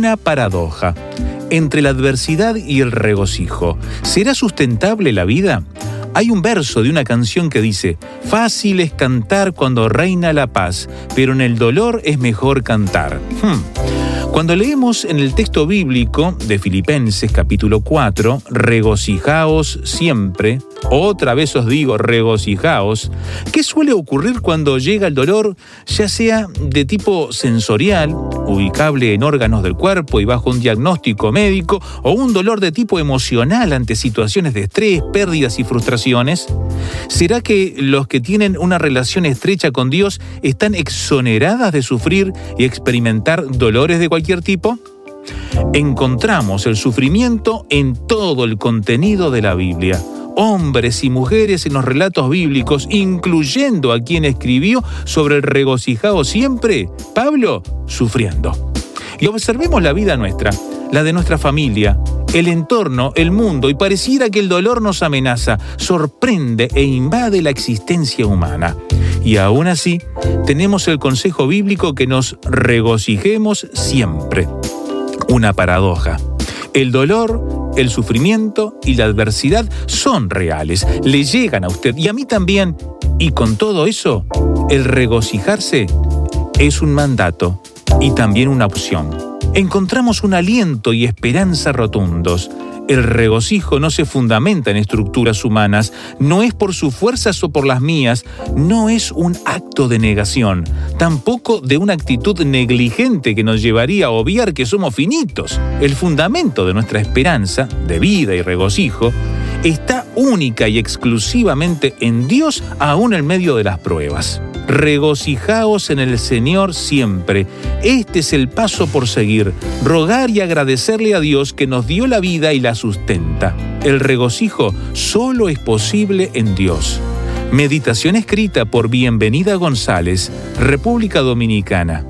Una paradoja. Entre la adversidad y el regocijo, ¿será sustentable la vida? Hay un verso de una canción que dice, fácil es cantar cuando reina la paz, pero en el dolor es mejor cantar. Hmm. Cuando leemos en el texto bíblico de Filipenses capítulo 4, regocijaos siempre, otra vez os digo regocijaos, ¿qué suele ocurrir cuando llega el dolor, ya sea de tipo sensorial, ubicable en órganos del cuerpo y bajo un diagnóstico médico, o un dolor de tipo emocional ante situaciones de estrés, pérdidas y frustraciones? ¿Será que los que tienen una relación estrecha con Dios están exoneradas de sufrir y experimentar dolores de cualquier tipo? Encontramos el sufrimiento en todo el contenido de la Biblia. Hombres y mujeres en los relatos bíblicos, incluyendo a quien escribió sobre el regocijado siempre, Pablo, sufriendo. Y observemos la vida nuestra, la de nuestra familia, el entorno, el mundo, y pareciera que el dolor nos amenaza, sorprende e invade la existencia humana. Y aún así, tenemos el consejo bíblico que nos regocijemos siempre. Una paradoja. El dolor, el sufrimiento y la adversidad son reales, le llegan a usted y a mí también. Y con todo eso, el regocijarse es un mandato y también una opción encontramos un aliento y esperanza rotundos. El regocijo no se fundamenta en estructuras humanas, no es por sus fuerzas o por las mías, no es un acto de negación, tampoco de una actitud negligente que nos llevaría a obviar que somos finitos. El fundamento de nuestra esperanza, de vida y regocijo, está única y exclusivamente en Dios aún en medio de las pruebas regocijaos en el Señor siempre. Este es el paso por seguir, rogar y agradecerle a Dios que nos dio la vida y la sustenta. El regocijo solo es posible en Dios. Meditación escrita por Bienvenida González, República Dominicana.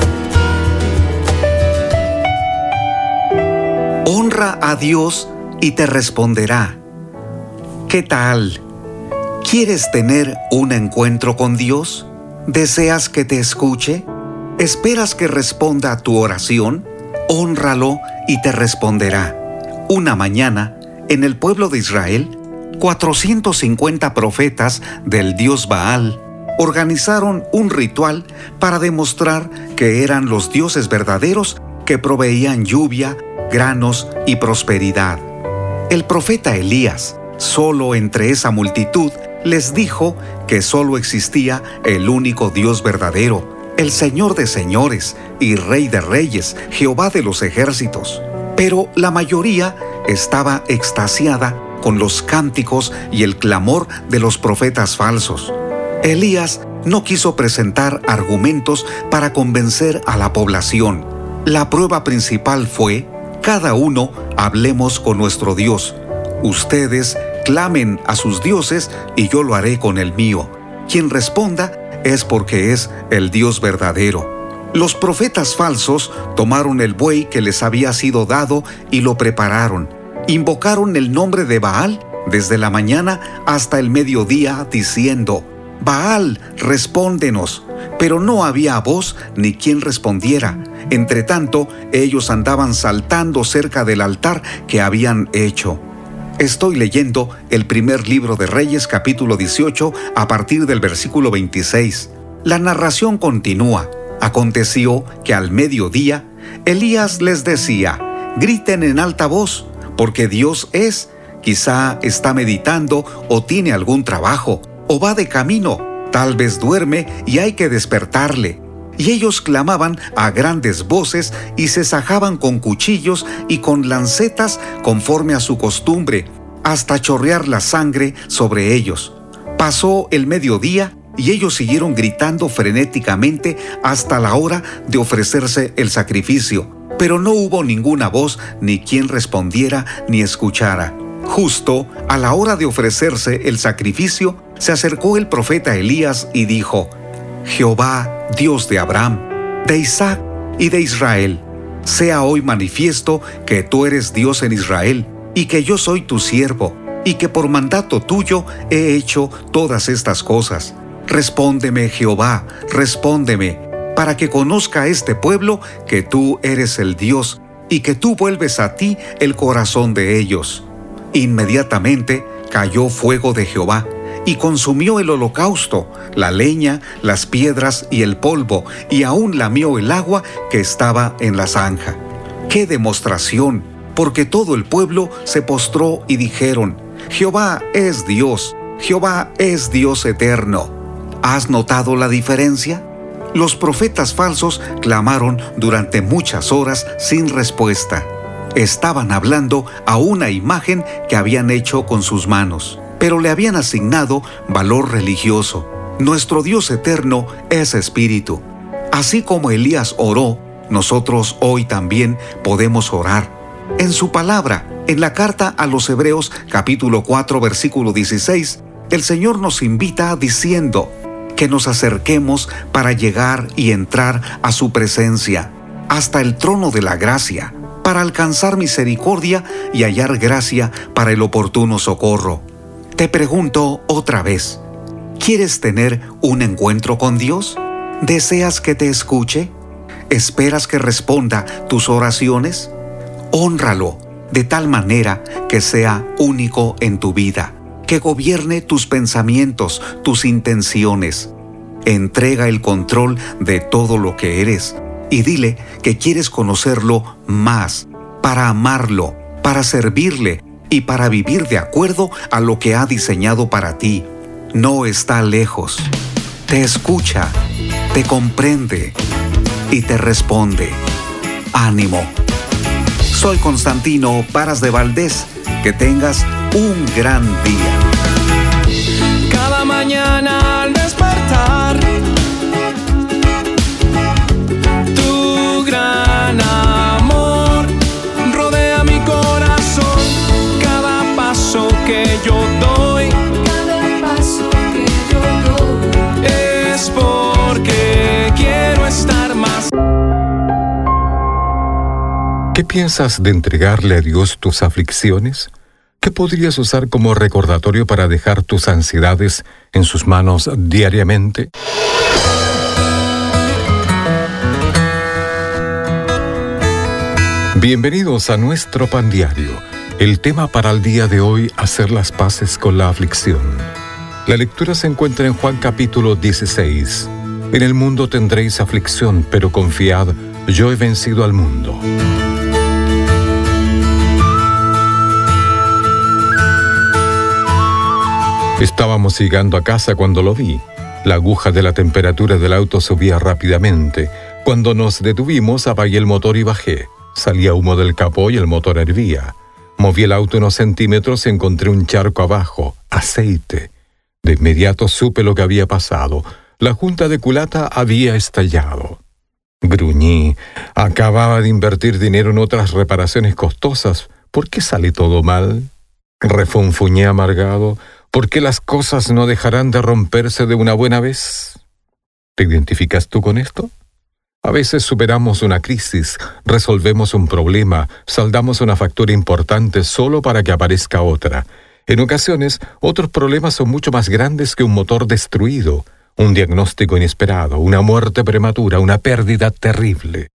Honra a Dios y te responderá. ¿Qué tal? ¿Quieres tener un encuentro con Dios? ¿Deseas que te escuche? ¿Esperas que responda a tu oración? Honralo y te responderá. Una mañana, en el pueblo de Israel, 450 profetas del dios Baal organizaron un ritual para demostrar que eran los dioses verdaderos que proveían lluvia, granos y prosperidad. El profeta Elías, solo entre esa multitud, les dijo que solo existía el único Dios verdadero, el Señor de señores y Rey de reyes, Jehová de los ejércitos. Pero la mayoría estaba extasiada con los cánticos y el clamor de los profetas falsos. Elías no quiso presentar argumentos para convencer a la población. La prueba principal fue cada uno hablemos con nuestro Dios. Ustedes clamen a sus dioses y yo lo haré con el mío. Quien responda es porque es el Dios verdadero. Los profetas falsos tomaron el buey que les había sido dado y lo prepararon. Invocaron el nombre de Baal desde la mañana hasta el mediodía diciendo, Baal, respóndenos. Pero no había voz ni quien respondiera. Entre tanto, ellos andaban saltando cerca del altar que habían hecho. Estoy leyendo el primer libro de Reyes capítulo 18 a partir del versículo 26. La narración continúa. Aconteció que al mediodía Elías les decía, griten en alta voz, porque Dios es, quizá está meditando o tiene algún trabajo, o va de camino, tal vez duerme y hay que despertarle. Y ellos clamaban a grandes voces y se sajaban con cuchillos y con lancetas conforme a su costumbre, hasta chorrear la sangre sobre ellos. Pasó el mediodía y ellos siguieron gritando frenéticamente hasta la hora de ofrecerse el sacrificio, pero no hubo ninguna voz ni quien respondiera ni escuchara. Justo a la hora de ofrecerse el sacrificio, se acercó el profeta Elías y dijo, Jehová, Dios de Abraham, de Isaac y de Israel, sea hoy manifiesto que tú eres Dios en Israel y que yo soy tu siervo y que por mandato tuyo he hecho todas estas cosas. Respóndeme, Jehová, respóndeme, para que conozca este pueblo que tú eres el Dios y que tú vuelves a ti el corazón de ellos. Inmediatamente cayó fuego de Jehová y consumió el holocausto, la leña, las piedras y el polvo, y aún lamió el agua que estaba en la zanja. ¡Qué demostración! Porque todo el pueblo se postró y dijeron, Jehová es Dios, Jehová es Dios eterno. ¿Has notado la diferencia? Los profetas falsos clamaron durante muchas horas sin respuesta. Estaban hablando a una imagen que habían hecho con sus manos pero le habían asignado valor religioso. Nuestro Dios eterno es espíritu. Así como Elías oró, nosotros hoy también podemos orar. En su palabra, en la carta a los Hebreos capítulo 4 versículo 16, el Señor nos invita diciendo que nos acerquemos para llegar y entrar a su presencia, hasta el trono de la gracia, para alcanzar misericordia y hallar gracia para el oportuno socorro. Te pregunto otra vez, ¿quieres tener un encuentro con Dios? ¿Deseas que te escuche? ¿Esperas que responda tus oraciones? Honralo de tal manera que sea único en tu vida, que gobierne tus pensamientos, tus intenciones. Entrega el control de todo lo que eres y dile que quieres conocerlo más, para amarlo, para servirle, y para vivir de acuerdo a lo que ha diseñado para ti. No está lejos. Te escucha, te comprende y te responde. Ánimo. Soy Constantino Paras de Valdés. Que tengas un gran día. Cada mañana al despertar ¿Qué piensas de entregarle a Dios tus aflicciones? ¿Qué podrías usar como recordatorio para dejar tus ansiedades en sus manos diariamente? Bienvenidos a nuestro pan diario. El tema para el día de hoy, hacer las paces con la aflicción. La lectura se encuentra en Juan capítulo 16. En el mundo tendréis aflicción, pero confiad, yo he vencido al mundo. Estábamos llegando a casa cuando lo vi. La aguja de la temperatura del auto subía rápidamente. Cuando nos detuvimos, apagué el motor y bajé. Salía humo del capó y el motor hervía. Moví el auto unos centímetros y encontré un charco abajo, aceite. De inmediato supe lo que había pasado. La junta de culata había estallado. Gruñí. Acababa de invertir dinero en otras reparaciones costosas. ¿Por qué sale todo mal? Refunfuñé amargado. ¿Por qué las cosas no dejarán de romperse de una buena vez? ¿Te identificas tú con esto? A veces superamos una crisis, resolvemos un problema, saldamos una factura importante solo para que aparezca otra. En ocasiones, otros problemas son mucho más grandes que un motor destruido, un diagnóstico inesperado, una muerte prematura, una pérdida terrible.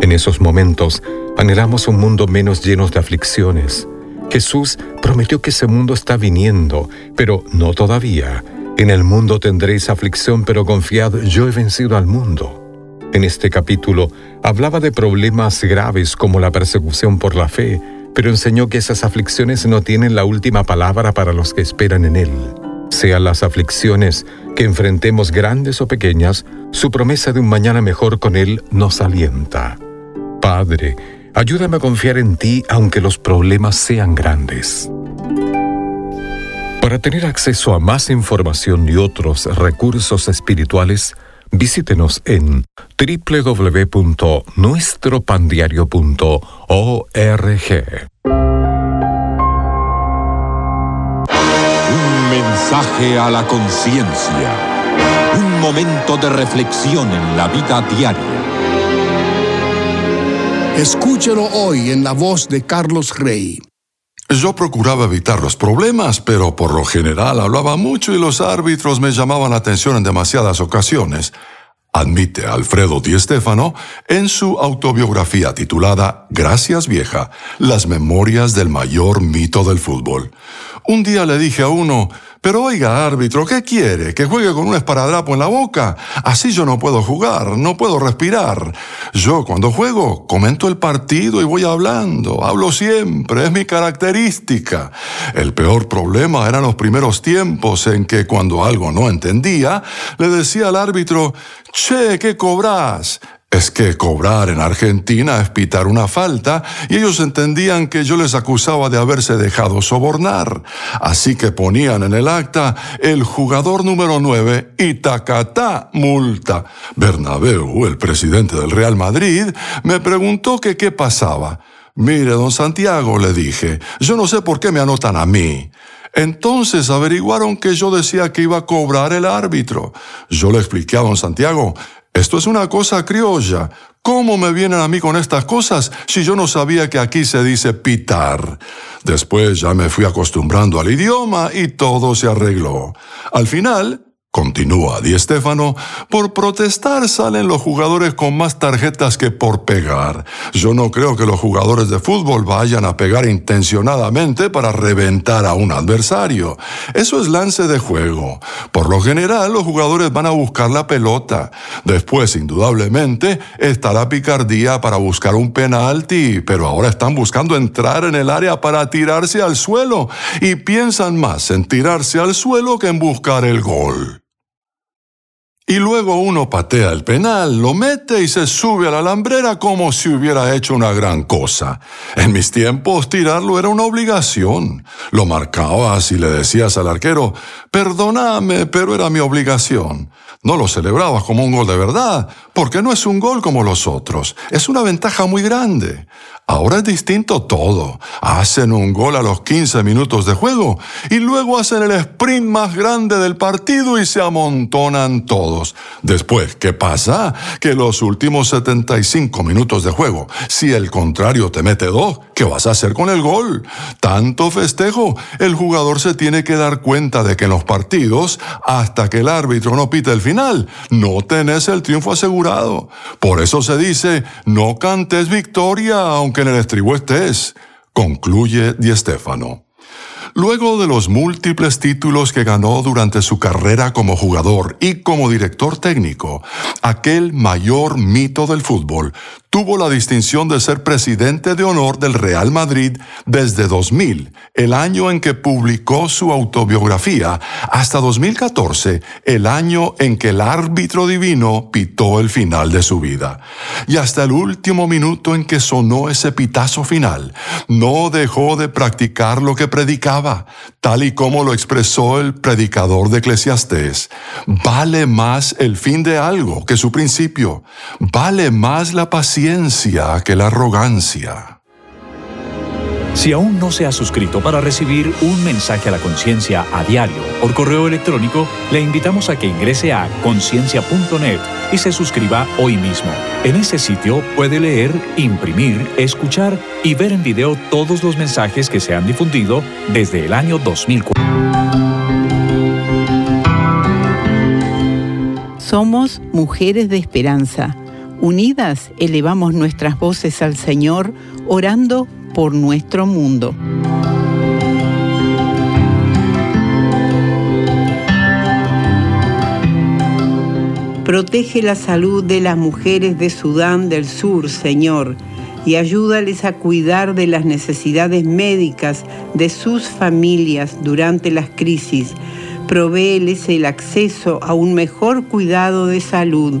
En esos momentos, Anhelamos un mundo menos lleno de aflicciones. Jesús prometió que ese mundo está viniendo, pero no todavía. En el mundo tendréis aflicción, pero confiad, yo he vencido al mundo. En este capítulo hablaba de problemas graves como la persecución por la fe, pero enseñó que esas aflicciones no tienen la última palabra para los que esperan en Él. Sean las aflicciones que enfrentemos grandes o pequeñas, su promesa de un mañana mejor con Él nos alienta. Padre, ayúdame a confiar en ti aunque los problemas sean grandes. Para tener acceso a más información y otros recursos espirituales, visítenos en www.nuestropandiario.org. Un mensaje a la conciencia. Un momento de reflexión en la vida diaria. Escúchelo hoy en la voz de Carlos Rey. Yo procuraba evitar los problemas, pero por lo general hablaba mucho y los árbitros me llamaban la atención en demasiadas ocasiones. Admite Alfredo Di Stefano en su autobiografía titulada Gracias vieja, las memorias del mayor mito del fútbol. Un día le dije a uno, pero oiga, árbitro, ¿qué quiere? ¿Que juegue con un esparadrapo en la boca? Así yo no puedo jugar, no puedo respirar. Yo cuando juego comento el partido y voy hablando, hablo siempre, es mi característica. El peor problema eran los primeros tiempos en que cuando algo no entendía, le decía al árbitro, che, ¿qué cobras? Es que cobrar en Argentina es pitar una falta y ellos entendían que yo les acusaba de haberse dejado sobornar. Así que ponían en el acta el jugador número 9 y tacatá multa. Bernabeu, el presidente del Real Madrid, me preguntó que qué pasaba. Mire, don Santiago, le dije, yo no sé por qué me anotan a mí. Entonces averiguaron que yo decía que iba a cobrar el árbitro. Yo le expliqué a don Santiago, esto es una cosa criolla. ¿Cómo me vienen a mí con estas cosas si yo no sabía que aquí se dice pitar? Después ya me fui acostumbrando al idioma y todo se arregló. Al final, Continúa Di Stefano, por protestar salen los jugadores con más tarjetas que por pegar. Yo no creo que los jugadores de fútbol vayan a pegar intencionadamente para reventar a un adversario. Eso es lance de juego. Por lo general, los jugadores van a buscar la pelota. Después, indudablemente, estará picardía para buscar un penalti, pero ahora están buscando entrar en el área para tirarse al suelo y piensan más en tirarse al suelo que en buscar el gol. Y luego uno patea el penal, lo mete y se sube a la alambrera como si hubiera hecho una gran cosa. En mis tiempos tirarlo era una obligación. Lo marcabas y le decías al arquero, perdóname, pero era mi obligación. No lo celebrabas como un gol de verdad, porque no es un gol como los otros. Es una ventaja muy grande. Ahora es distinto todo. Hacen un gol a los 15 minutos de juego y luego hacen el sprint más grande del partido y se amontonan todos. Después, ¿qué pasa? Que los últimos 75 minutos de juego, si el contrario te mete dos, ¿qué vas a hacer con el gol? Tanto festejo, el jugador se tiene que dar cuenta de que en los partidos, hasta que el árbitro no pite el final, no tenés el triunfo asegurado. Por eso se dice, no cantes victoria, aunque en el estribo estés, concluye Di Stefano. Luego de los múltiples títulos que ganó durante su carrera como jugador y como director técnico, aquel mayor mito del fútbol tuvo la distinción de ser presidente de honor del Real Madrid desde 2000, el año en que publicó su autobiografía, hasta 2014, el año en que el árbitro divino pitó el final de su vida. Y hasta el último minuto en que sonó ese pitazo final, no dejó de practicar lo que predicaba, tal y como lo expresó el predicador de Eclesiastés. Vale más el fin de algo que su principio. Vale más la paciencia que la arrogancia. Si aún no se ha suscrito para recibir un mensaje a la conciencia a diario por correo electrónico, le invitamos a que ingrese a conciencia.net y se suscriba hoy mismo. En ese sitio puede leer, imprimir, escuchar y ver en video todos los mensajes que se han difundido desde el año 2004. Somos mujeres de esperanza Unidas elevamos nuestras voces al Señor, orando por nuestro mundo. Protege la salud de las mujeres de Sudán del Sur, Señor, y ayúdales a cuidar de las necesidades médicas de sus familias durante las crisis. Provéeles el acceso a un mejor cuidado de salud.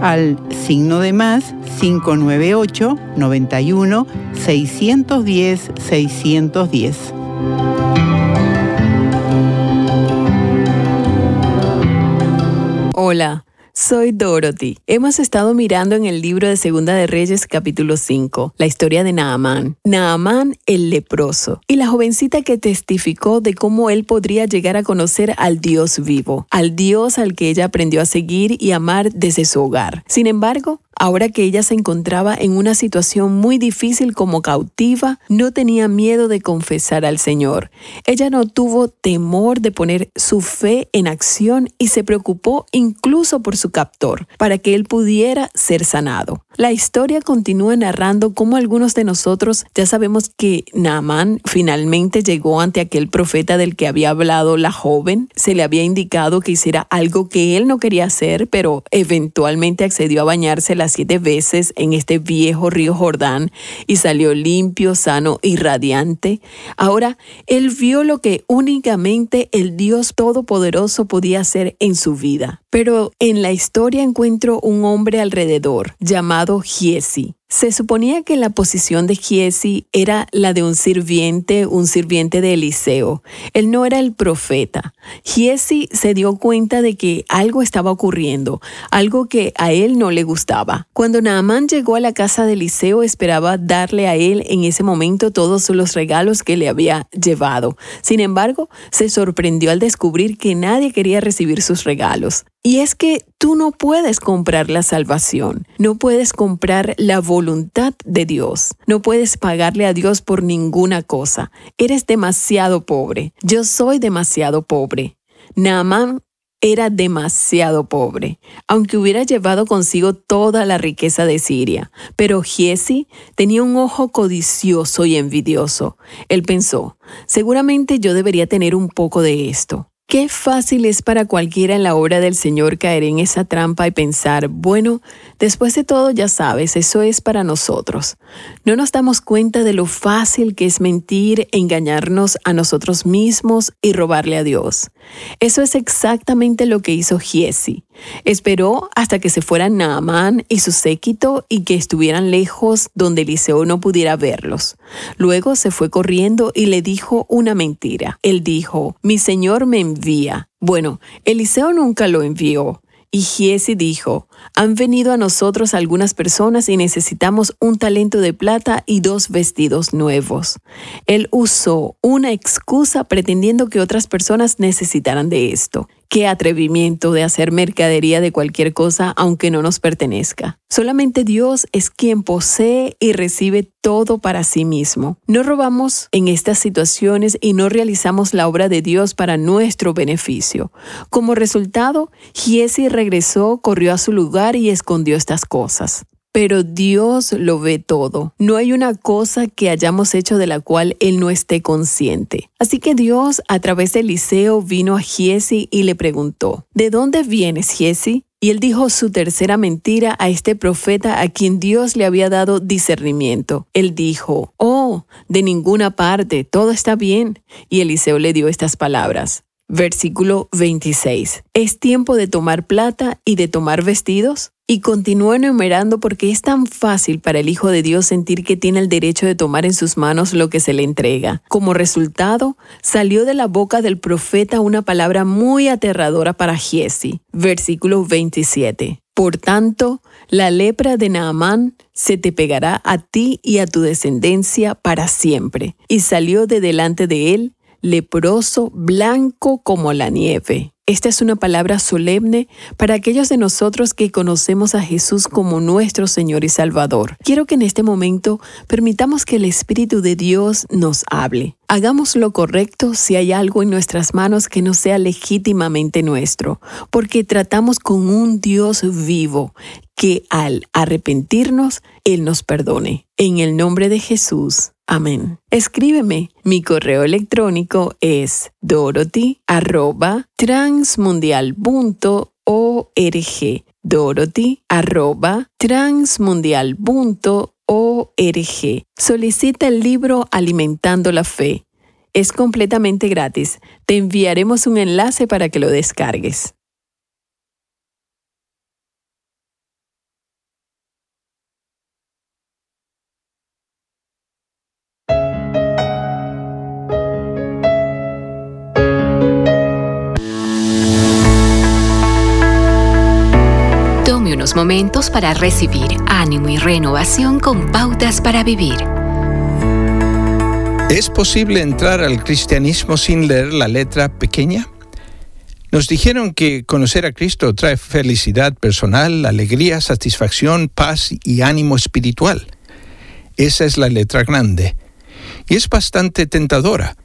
al signo de más 598 91 610 610. Hola. Soy Dorothy. Hemos estado mirando en el libro de Segunda de Reyes capítulo 5, la historia de Naamán. Naamán el leproso y la jovencita que testificó de cómo él podría llegar a conocer al Dios vivo, al Dios al que ella aprendió a seguir y amar desde su hogar. Sin embargo, Ahora que ella se encontraba en una situación muy difícil como cautiva, no tenía miedo de confesar al Señor. Ella no tuvo temor de poner su fe en acción y se preocupó incluso por su captor, para que él pudiera ser sanado. La historia continúa narrando cómo algunos de nosotros ya sabemos que Naamán finalmente llegó ante aquel profeta del que había hablado la joven. Se le había indicado que hiciera algo que él no quería hacer, pero eventualmente accedió a bañarse las siete veces en este viejo río Jordán y salió limpio, sano y radiante. Ahora, él vio lo que únicamente el Dios Todopoderoso podía hacer en su vida. Pero en la historia encuentro un hombre alrededor llamado Giesi. Se suponía que la posición de Giesi era la de un sirviente, un sirviente de Eliseo. Él no era el profeta. Giesi se dio cuenta de que algo estaba ocurriendo, algo que a él no le gustaba. Cuando Naamán llegó a la casa de Eliseo, esperaba darle a él en ese momento todos los regalos que le había llevado. Sin embargo, se sorprendió al descubrir que nadie quería recibir sus regalos. Y es que tú no puedes comprar la salvación, no puedes comprar la voluntad de Dios, no puedes pagarle a Dios por ninguna cosa. Eres demasiado pobre. Yo soy demasiado pobre. Naamán era demasiado pobre, aunque hubiera llevado consigo toda la riqueza de Siria. Pero Giesi tenía un ojo codicioso y envidioso. Él pensó, seguramente yo debería tener un poco de esto. Qué fácil es para cualquiera en la obra del Señor caer en esa trampa y pensar, bueno, después de todo ya sabes, eso es para nosotros. No nos damos cuenta de lo fácil que es mentir, engañarnos a nosotros mismos y robarle a Dios. Eso es exactamente lo que hizo Giesi. Esperó hasta que se fueran Naamán y su séquito y que estuvieran lejos donde Eliseo no pudiera verlos. Luego se fue corriendo y le dijo una mentira. Él dijo, mi señor me envía. Bueno, Eliseo nunca lo envió. Y Giesi dijo, han venido a nosotros algunas personas y necesitamos un talento de plata y dos vestidos nuevos. Él usó una excusa pretendiendo que otras personas necesitaran de esto. Qué atrevimiento de hacer mercadería de cualquier cosa aunque no nos pertenezca. Solamente Dios es quien posee y recibe todo para sí mismo. No robamos en estas situaciones y no realizamos la obra de Dios para nuestro beneficio. Como resultado, Giesi regresó, corrió a su lugar y escondió estas cosas. Pero Dios lo ve todo. No hay una cosa que hayamos hecho de la cual Él no esté consciente. Así que Dios, a través de Eliseo, vino a Giesi y le preguntó, ¿De dónde vienes, Giesi? Y él dijo su tercera mentira a este profeta a quien Dios le había dado discernimiento. Él dijo, Oh, de ninguna parte, todo está bien. Y Eliseo le dio estas palabras. Versículo 26. ¿Es tiempo de tomar plata y de tomar vestidos? Y continuó enumerando porque es tan fácil para el Hijo de Dios sentir que tiene el derecho de tomar en sus manos lo que se le entrega. Como resultado, salió de la boca del profeta una palabra muy aterradora para Giesi. Versículo 27 Por tanto, la lepra de Naamán se te pegará a ti y a tu descendencia para siempre. Y salió de delante de él, leproso, blanco como la nieve. Esta es una palabra solemne para aquellos de nosotros que conocemos a Jesús como nuestro Señor y Salvador. Quiero que en este momento permitamos que el Espíritu de Dios nos hable. Hagamos lo correcto si hay algo en nuestras manos que no sea legítimamente nuestro, porque tratamos con un Dios vivo que al arrepentirnos, Él nos perdone. En el nombre de Jesús. Amén. Escríbeme. Mi correo electrónico es dorothy@transmundial.org. dorothy@transmundial.org. Solicita el libro Alimentando la Fe. Es completamente gratis. Te enviaremos un enlace para que lo descargues. Momentos para recibir ánimo y renovación con pautas para vivir. ¿Es posible entrar al cristianismo sin leer la letra pequeña? Nos dijeron que conocer a Cristo trae felicidad personal, alegría, satisfacción, paz y ánimo espiritual. Esa es la letra grande. Y es bastante tentadora.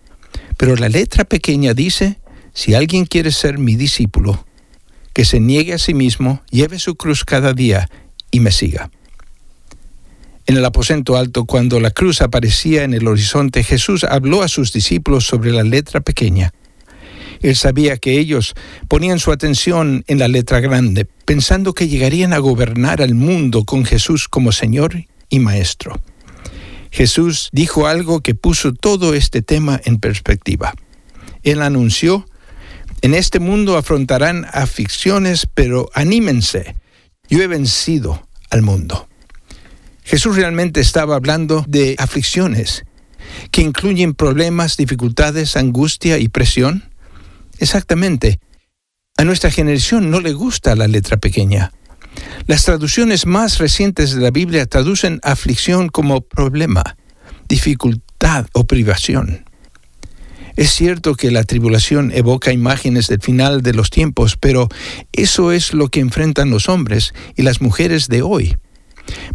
Pero la letra pequeña dice, si alguien quiere ser mi discípulo, que se niegue a sí mismo, lleve su cruz cada día y me siga. En el aposento alto, cuando la cruz aparecía en el horizonte, Jesús habló a sus discípulos sobre la letra pequeña. Él sabía que ellos ponían su atención en la letra grande, pensando que llegarían a gobernar al mundo con Jesús como Señor y Maestro. Jesús dijo algo que puso todo este tema en perspectiva. Él anunció en este mundo afrontarán aflicciones, pero anímense. Yo he vencido al mundo. Jesús realmente estaba hablando de aflicciones que incluyen problemas, dificultades, angustia y presión. Exactamente. A nuestra generación no le gusta la letra pequeña. Las traducciones más recientes de la Biblia traducen aflicción como problema, dificultad o privación. Es cierto que la tribulación evoca imágenes del final de los tiempos, pero eso es lo que enfrentan los hombres y las mujeres de hoy.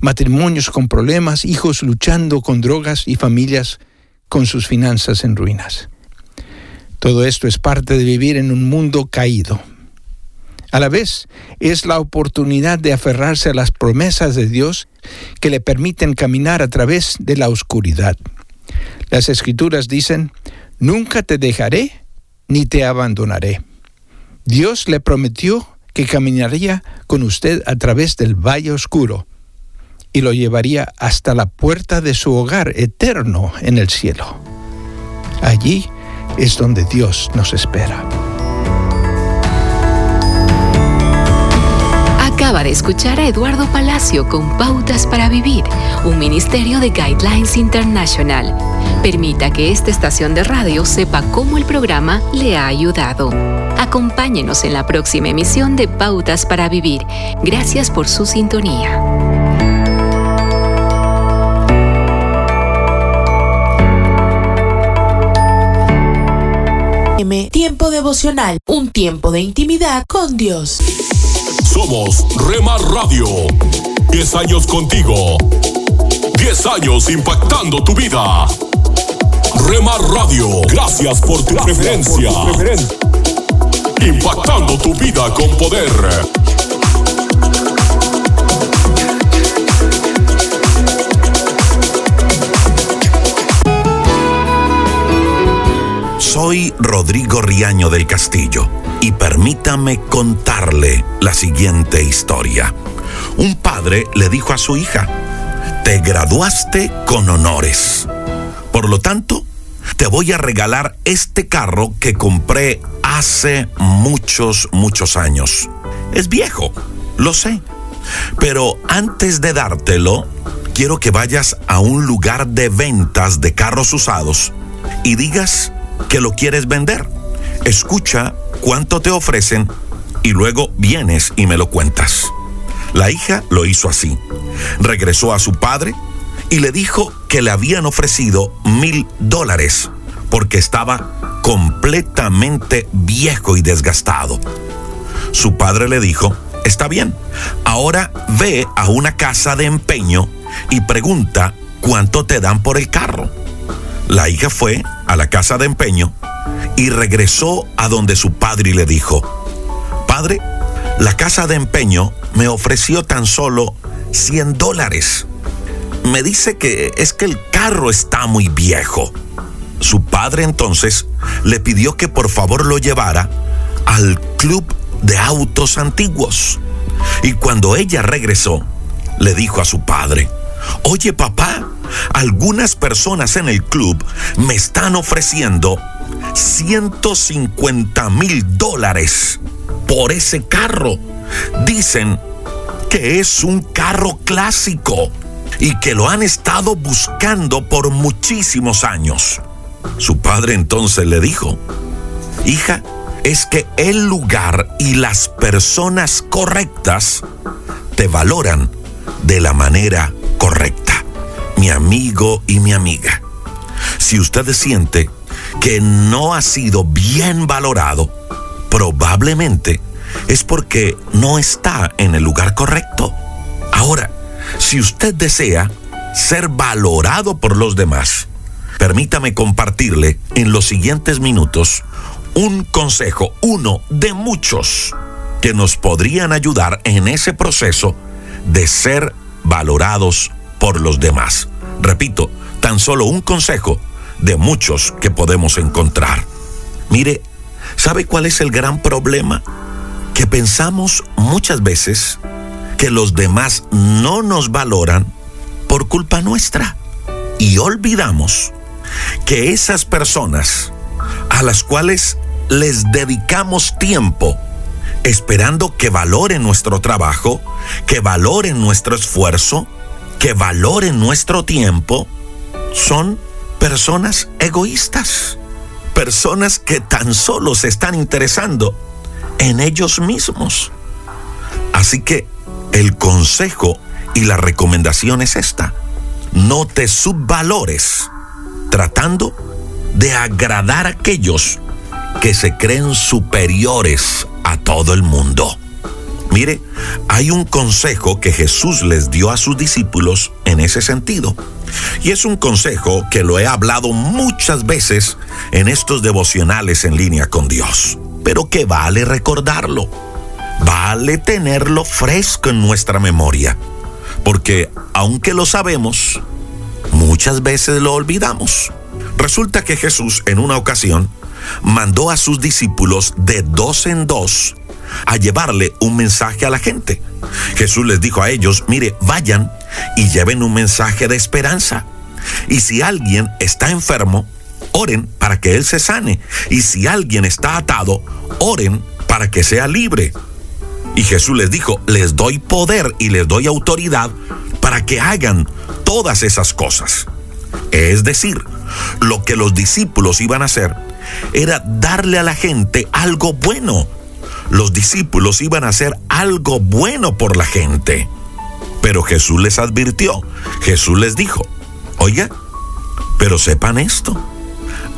Matrimonios con problemas, hijos luchando con drogas y familias con sus finanzas en ruinas. Todo esto es parte de vivir en un mundo caído. A la vez, es la oportunidad de aferrarse a las promesas de Dios que le permiten caminar a través de la oscuridad. Las escrituras dicen, Nunca te dejaré ni te abandonaré. Dios le prometió que caminaría con usted a través del valle oscuro y lo llevaría hasta la puerta de su hogar eterno en el cielo. Allí es donde Dios nos espera. Acaba de escuchar a Eduardo Palacio con Pautas para Vivir, un ministerio de Guidelines International. Permita que esta estación de radio sepa cómo el programa le ha ayudado. Acompáñenos en la próxima emisión de Pautas para Vivir. Gracias por su sintonía. Tiempo devocional, un tiempo de intimidad con Dios. Somos Rema Radio. 10 años contigo. 10 años impactando tu vida. Rema Radio, gracias por tu preferencia. Impactando tu vida con poder. Soy Rodrigo Riaño del Castillo y permítame contarle la siguiente historia. Un padre le dijo a su hija, te graduaste con honores. Por lo tanto, te voy a regalar este carro que compré hace muchos, muchos años. Es viejo, lo sé. Pero antes de dártelo, quiero que vayas a un lugar de ventas de carros usados y digas que lo quieres vender. Escucha cuánto te ofrecen y luego vienes y me lo cuentas. La hija lo hizo así. Regresó a su padre y le dijo que le habían ofrecido mil dólares porque estaba completamente viejo y desgastado. Su padre le dijo, está bien, ahora ve a una casa de empeño y pregunta cuánto te dan por el carro. La hija fue a la casa de empeño y regresó a donde su padre le dijo, Padre, la casa de empeño me ofreció tan solo 100 dólares. Me dice que es que el carro está muy viejo. Su padre entonces le pidió que por favor lo llevara al club de autos antiguos. Y cuando ella regresó, le dijo a su padre, oye papá, algunas personas en el club me están ofreciendo 150 mil dólares por ese carro. Dicen que es un carro clásico y que lo han estado buscando por muchísimos años. Su padre entonces le dijo, hija, es que el lugar y las personas correctas te valoran de la manera correcta. Mi amigo y mi amiga, si usted siente que no ha sido bien valorado, probablemente es porque no está en el lugar correcto. Ahora, si usted desea ser valorado por los demás, permítame compartirle en los siguientes minutos un consejo, uno de muchos, que nos podrían ayudar en ese proceso de ser valorados por los demás. Repito, tan solo un consejo de muchos que podemos encontrar. Mire, ¿sabe cuál es el gran problema? Que pensamos muchas veces que los demás no nos valoran por culpa nuestra y olvidamos que esas personas a las cuales les dedicamos tiempo esperando que valoren nuestro trabajo, que valoren nuestro esfuerzo, que valoren nuestro tiempo, son personas egoístas, personas que tan solo se están interesando en ellos mismos. Así que el consejo y la recomendación es esta. No te subvalores tratando de agradar a aquellos que se creen superiores a todo el mundo. Mire, hay un consejo que Jesús les dio a sus discípulos en ese sentido. Y es un consejo que lo he hablado muchas veces en estos devocionales en línea con Dios. Pero que vale recordarlo. Vale tenerlo fresco en nuestra memoria. Porque aunque lo sabemos, muchas veces lo olvidamos. Resulta que Jesús en una ocasión mandó a sus discípulos de dos en dos a llevarle un mensaje a la gente. Jesús les dijo a ellos, mire, vayan y lleven un mensaje de esperanza. Y si alguien está enfermo, oren para que él se sane. Y si alguien está atado, oren para que sea libre. Y Jesús les dijo, les doy poder y les doy autoridad para que hagan todas esas cosas. Es decir, lo que los discípulos iban a hacer era darle a la gente algo bueno. Los discípulos iban a hacer algo bueno por la gente. Pero Jesús les advirtió, Jesús les dijo, oiga, pero sepan esto,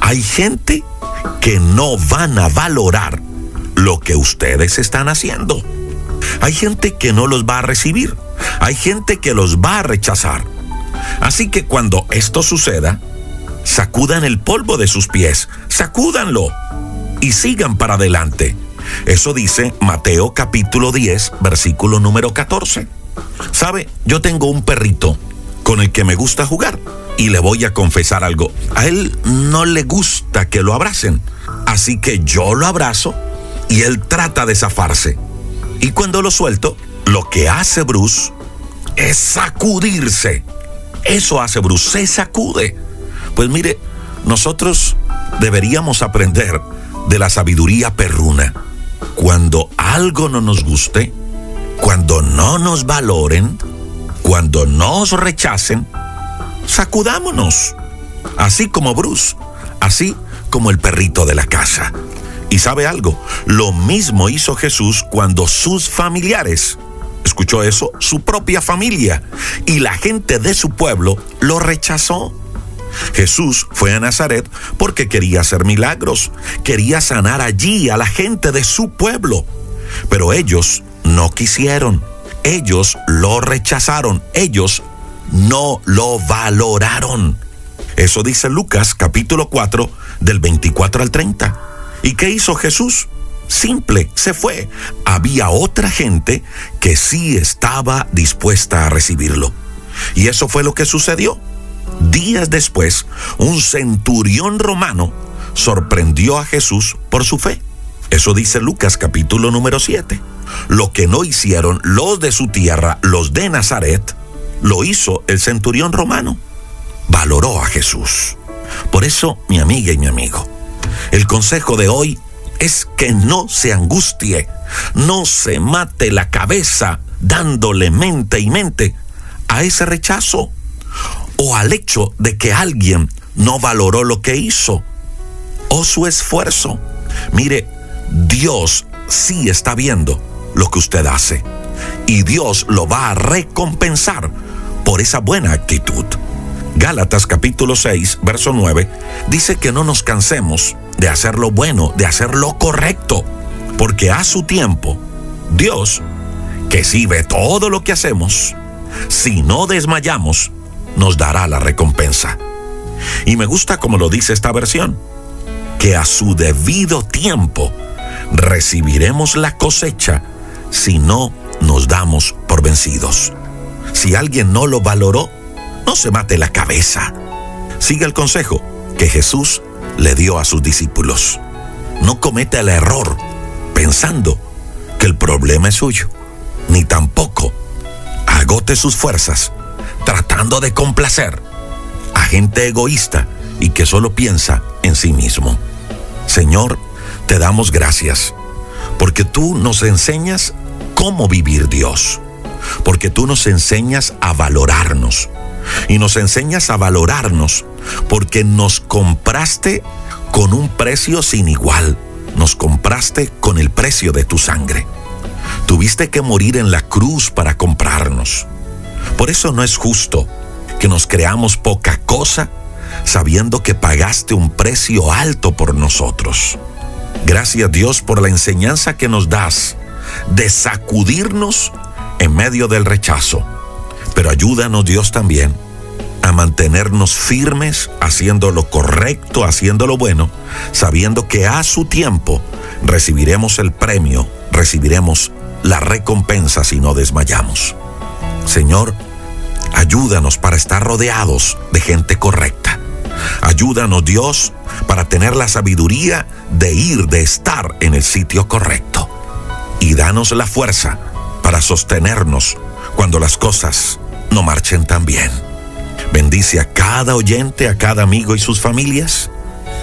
hay gente que no van a valorar lo que ustedes están haciendo. Hay gente que no los va a recibir. Hay gente que los va a rechazar. Así que cuando esto suceda, sacudan el polvo de sus pies, sacúdanlo y sigan para adelante. Eso dice Mateo capítulo 10, versículo número 14. ¿Sabe? Yo tengo un perrito con el que me gusta jugar y le voy a confesar algo. A él no le gusta que lo abracen, así que yo lo abrazo y él trata de zafarse. Y cuando lo suelto, lo que hace Bruce es sacudirse. Eso hace Bruce, se sacude. Pues mire, nosotros deberíamos aprender de la sabiduría perruna. Cuando algo no nos guste, cuando no nos valoren, cuando nos rechacen, sacudámonos. Así como Bruce, así como el perrito de la casa. Y sabe algo, lo mismo hizo Jesús cuando sus familiares escuchó eso, su propia familia y la gente de su pueblo lo rechazó. Jesús fue a Nazaret porque quería hacer milagros, quería sanar allí a la gente de su pueblo. Pero ellos no quisieron, ellos lo rechazaron, ellos no lo valoraron. Eso dice Lucas capítulo 4 del 24 al 30. ¿Y qué hizo Jesús? Simple, se fue. Había otra gente que sí estaba dispuesta a recibirlo. Y eso fue lo que sucedió. Días después, un centurión romano sorprendió a Jesús por su fe. Eso dice Lucas capítulo número 7. Lo que no hicieron los de su tierra, los de Nazaret, lo hizo el centurión romano. Valoró a Jesús. Por eso, mi amiga y mi amigo, el consejo de hoy es que no se angustie, no se mate la cabeza dándole mente y mente a ese rechazo o al hecho de que alguien no valoró lo que hizo o su esfuerzo. Mire, Dios sí está viendo lo que usted hace y Dios lo va a recompensar por esa buena actitud. Gálatas capítulo 6, verso 9, dice que no nos cansemos de hacer lo bueno, de hacer lo correcto, porque a su tiempo, Dios, que sí ve todo lo que hacemos, si no desmayamos, nos dará la recompensa. Y me gusta como lo dice esta versión, que a su debido tiempo recibiremos la cosecha si no nos damos por vencidos. Si alguien no lo valoró, no se mate la cabeza. Siga el consejo que Jesús le dio a sus discípulos. No cometa el error pensando que el problema es suyo, ni tampoco agote sus fuerzas tratando de complacer a gente egoísta y que solo piensa en sí mismo. Señor, te damos gracias porque tú nos enseñas cómo vivir Dios, porque tú nos enseñas a valorarnos y nos enseñas a valorarnos porque nos compraste con un precio sin igual, nos compraste con el precio de tu sangre. Tuviste que morir en la cruz para comprarnos. Por eso no es justo que nos creamos poca cosa sabiendo que pagaste un precio alto por nosotros. Gracias Dios por la enseñanza que nos das de sacudirnos en medio del rechazo. Pero ayúdanos Dios también a mantenernos firmes, haciendo lo correcto, haciendo lo bueno, sabiendo que a su tiempo recibiremos el premio, recibiremos la recompensa si no desmayamos. Señor, ayúdanos para estar rodeados de gente correcta. Ayúdanos Dios para tener la sabiduría de ir, de estar en el sitio correcto. Y danos la fuerza para sostenernos cuando las cosas no marchen tan bien. Bendice a cada oyente, a cada amigo y sus familias.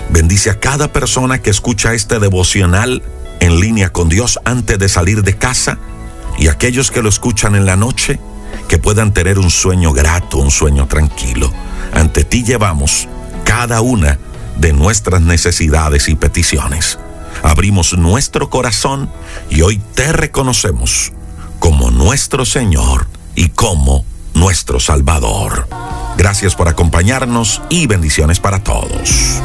Bendice a cada persona que escucha este devocional en línea con Dios antes de salir de casa y aquellos que lo escuchan en la noche que puedan tener un sueño grato, un sueño tranquilo. Ante ti llevamos cada una de nuestras necesidades y peticiones. Abrimos nuestro corazón y hoy te reconocemos como nuestro Señor y como nuestro Salvador. Gracias por acompañarnos y bendiciones para todos.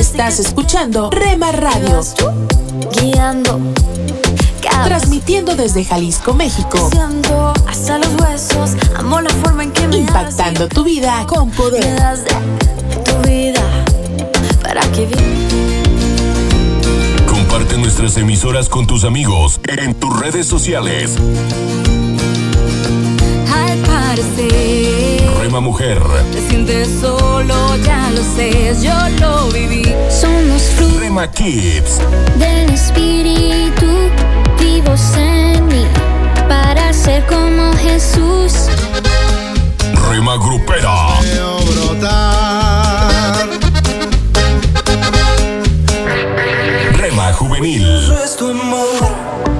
Estás escuchando Rema Radio. Guiando. Transmitiendo desde Jalisco, México. Hasta los huesos. Amo la forma en que me Impactando tu vida con poder. Me das de tu vida para que Comparte nuestras emisoras con tus amigos en tus redes sociales. Al parecer. Rema Mujer. Te sientes solo, ya lo sé, yo lo viví. Somos frutos Rema Kids. del Espíritu vivos en mí para ser como Jesús. Rema Grupera. Rema Juvenil. es tu amor, infinito como el cielo es tu amor.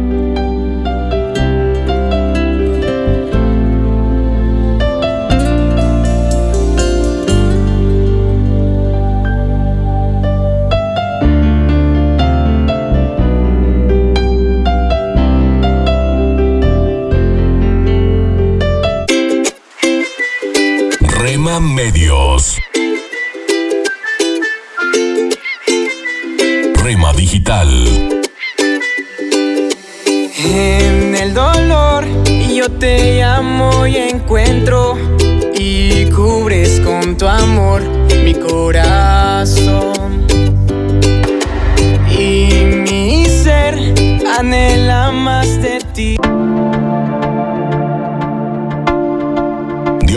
Medios. Rema Digital. En el dolor yo te llamo y encuentro y cubres con tu amor mi corazón.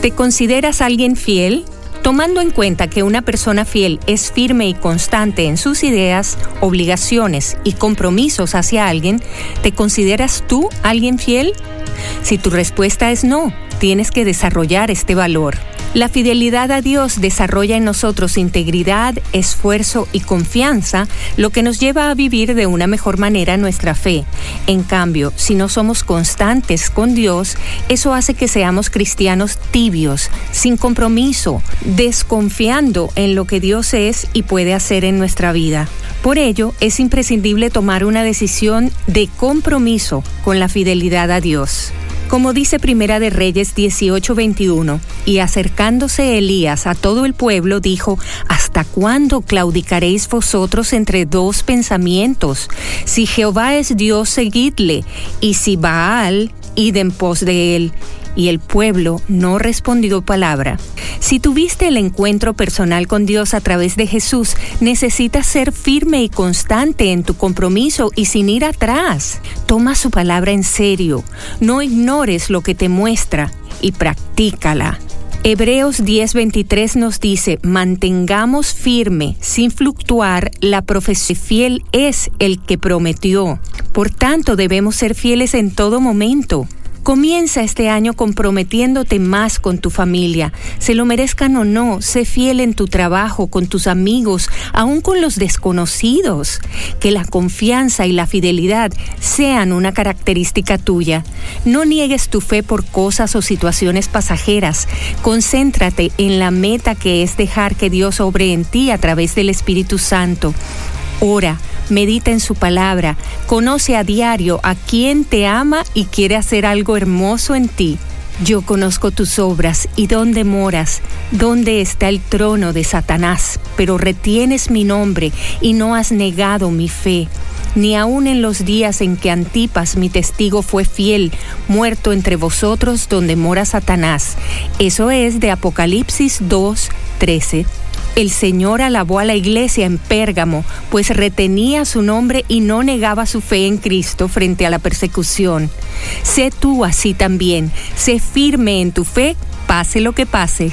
¿Te consideras alguien fiel? Tomando en cuenta que una persona fiel es firme y constante en sus ideas, obligaciones y compromisos hacia alguien, ¿te consideras tú alguien fiel? Si tu respuesta es no, tienes que desarrollar este valor. La fidelidad a Dios desarrolla en nosotros integridad, esfuerzo y confianza, lo que nos lleva a vivir de una mejor manera nuestra fe. En cambio, si no somos constantes con Dios, eso hace que seamos cristianos tibios, sin compromiso, desconfiando en lo que Dios es y puede hacer en nuestra vida. Por ello, es imprescindible tomar una decisión de compromiso con la fidelidad a Dios. Como dice Primera de Reyes 18:21, y acercándose Elías a todo el pueblo, dijo, ¿Hasta cuándo claudicaréis vosotros entre dos pensamientos? Si Jehová es Dios, seguidle, y si Baal, id en pos de él. Y el pueblo no respondió palabra. Si tuviste el encuentro personal con Dios a través de Jesús, necesitas ser firme y constante en tu compromiso y sin ir atrás. Toma su palabra en serio. No ignores lo que te muestra y practícala. Hebreos 10:23 nos dice, mantengamos firme, sin fluctuar, la profesión fiel es el que prometió. Por tanto, debemos ser fieles en todo momento. Comienza este año comprometiéndote más con tu familia. Se lo merezcan o no, sé fiel en tu trabajo, con tus amigos, aún con los desconocidos. Que la confianza y la fidelidad sean una característica tuya. No niegues tu fe por cosas o situaciones pasajeras. Concéntrate en la meta que es dejar que Dios obre en ti a través del Espíritu Santo. Ora, medita en su palabra, conoce a diario a quien te ama y quiere hacer algo hermoso en ti. Yo conozco tus obras y dónde moras, dónde está el trono de Satanás, pero retienes mi nombre y no has negado mi fe. Ni aun en los días en que Antipas, mi testigo, fue fiel, muerto entre vosotros donde mora Satanás. Eso es de Apocalipsis 2, 13. El Señor alabó a la iglesia en Pérgamo, pues retenía su nombre y no negaba su fe en Cristo frente a la persecución. Sé tú así también, sé firme en tu fe, pase lo que pase.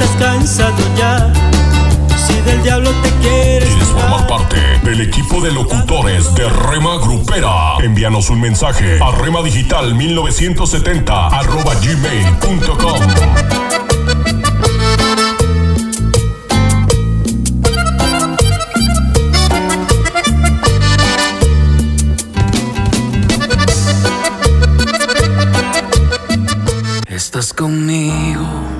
estás cansado ya, si del diablo te quieres. ¿Quieres formar parte del equipo de locutores de Rema Grupera? Envíanos un mensaje a remadigital1970 arroba gmail.com. Estás conmigo.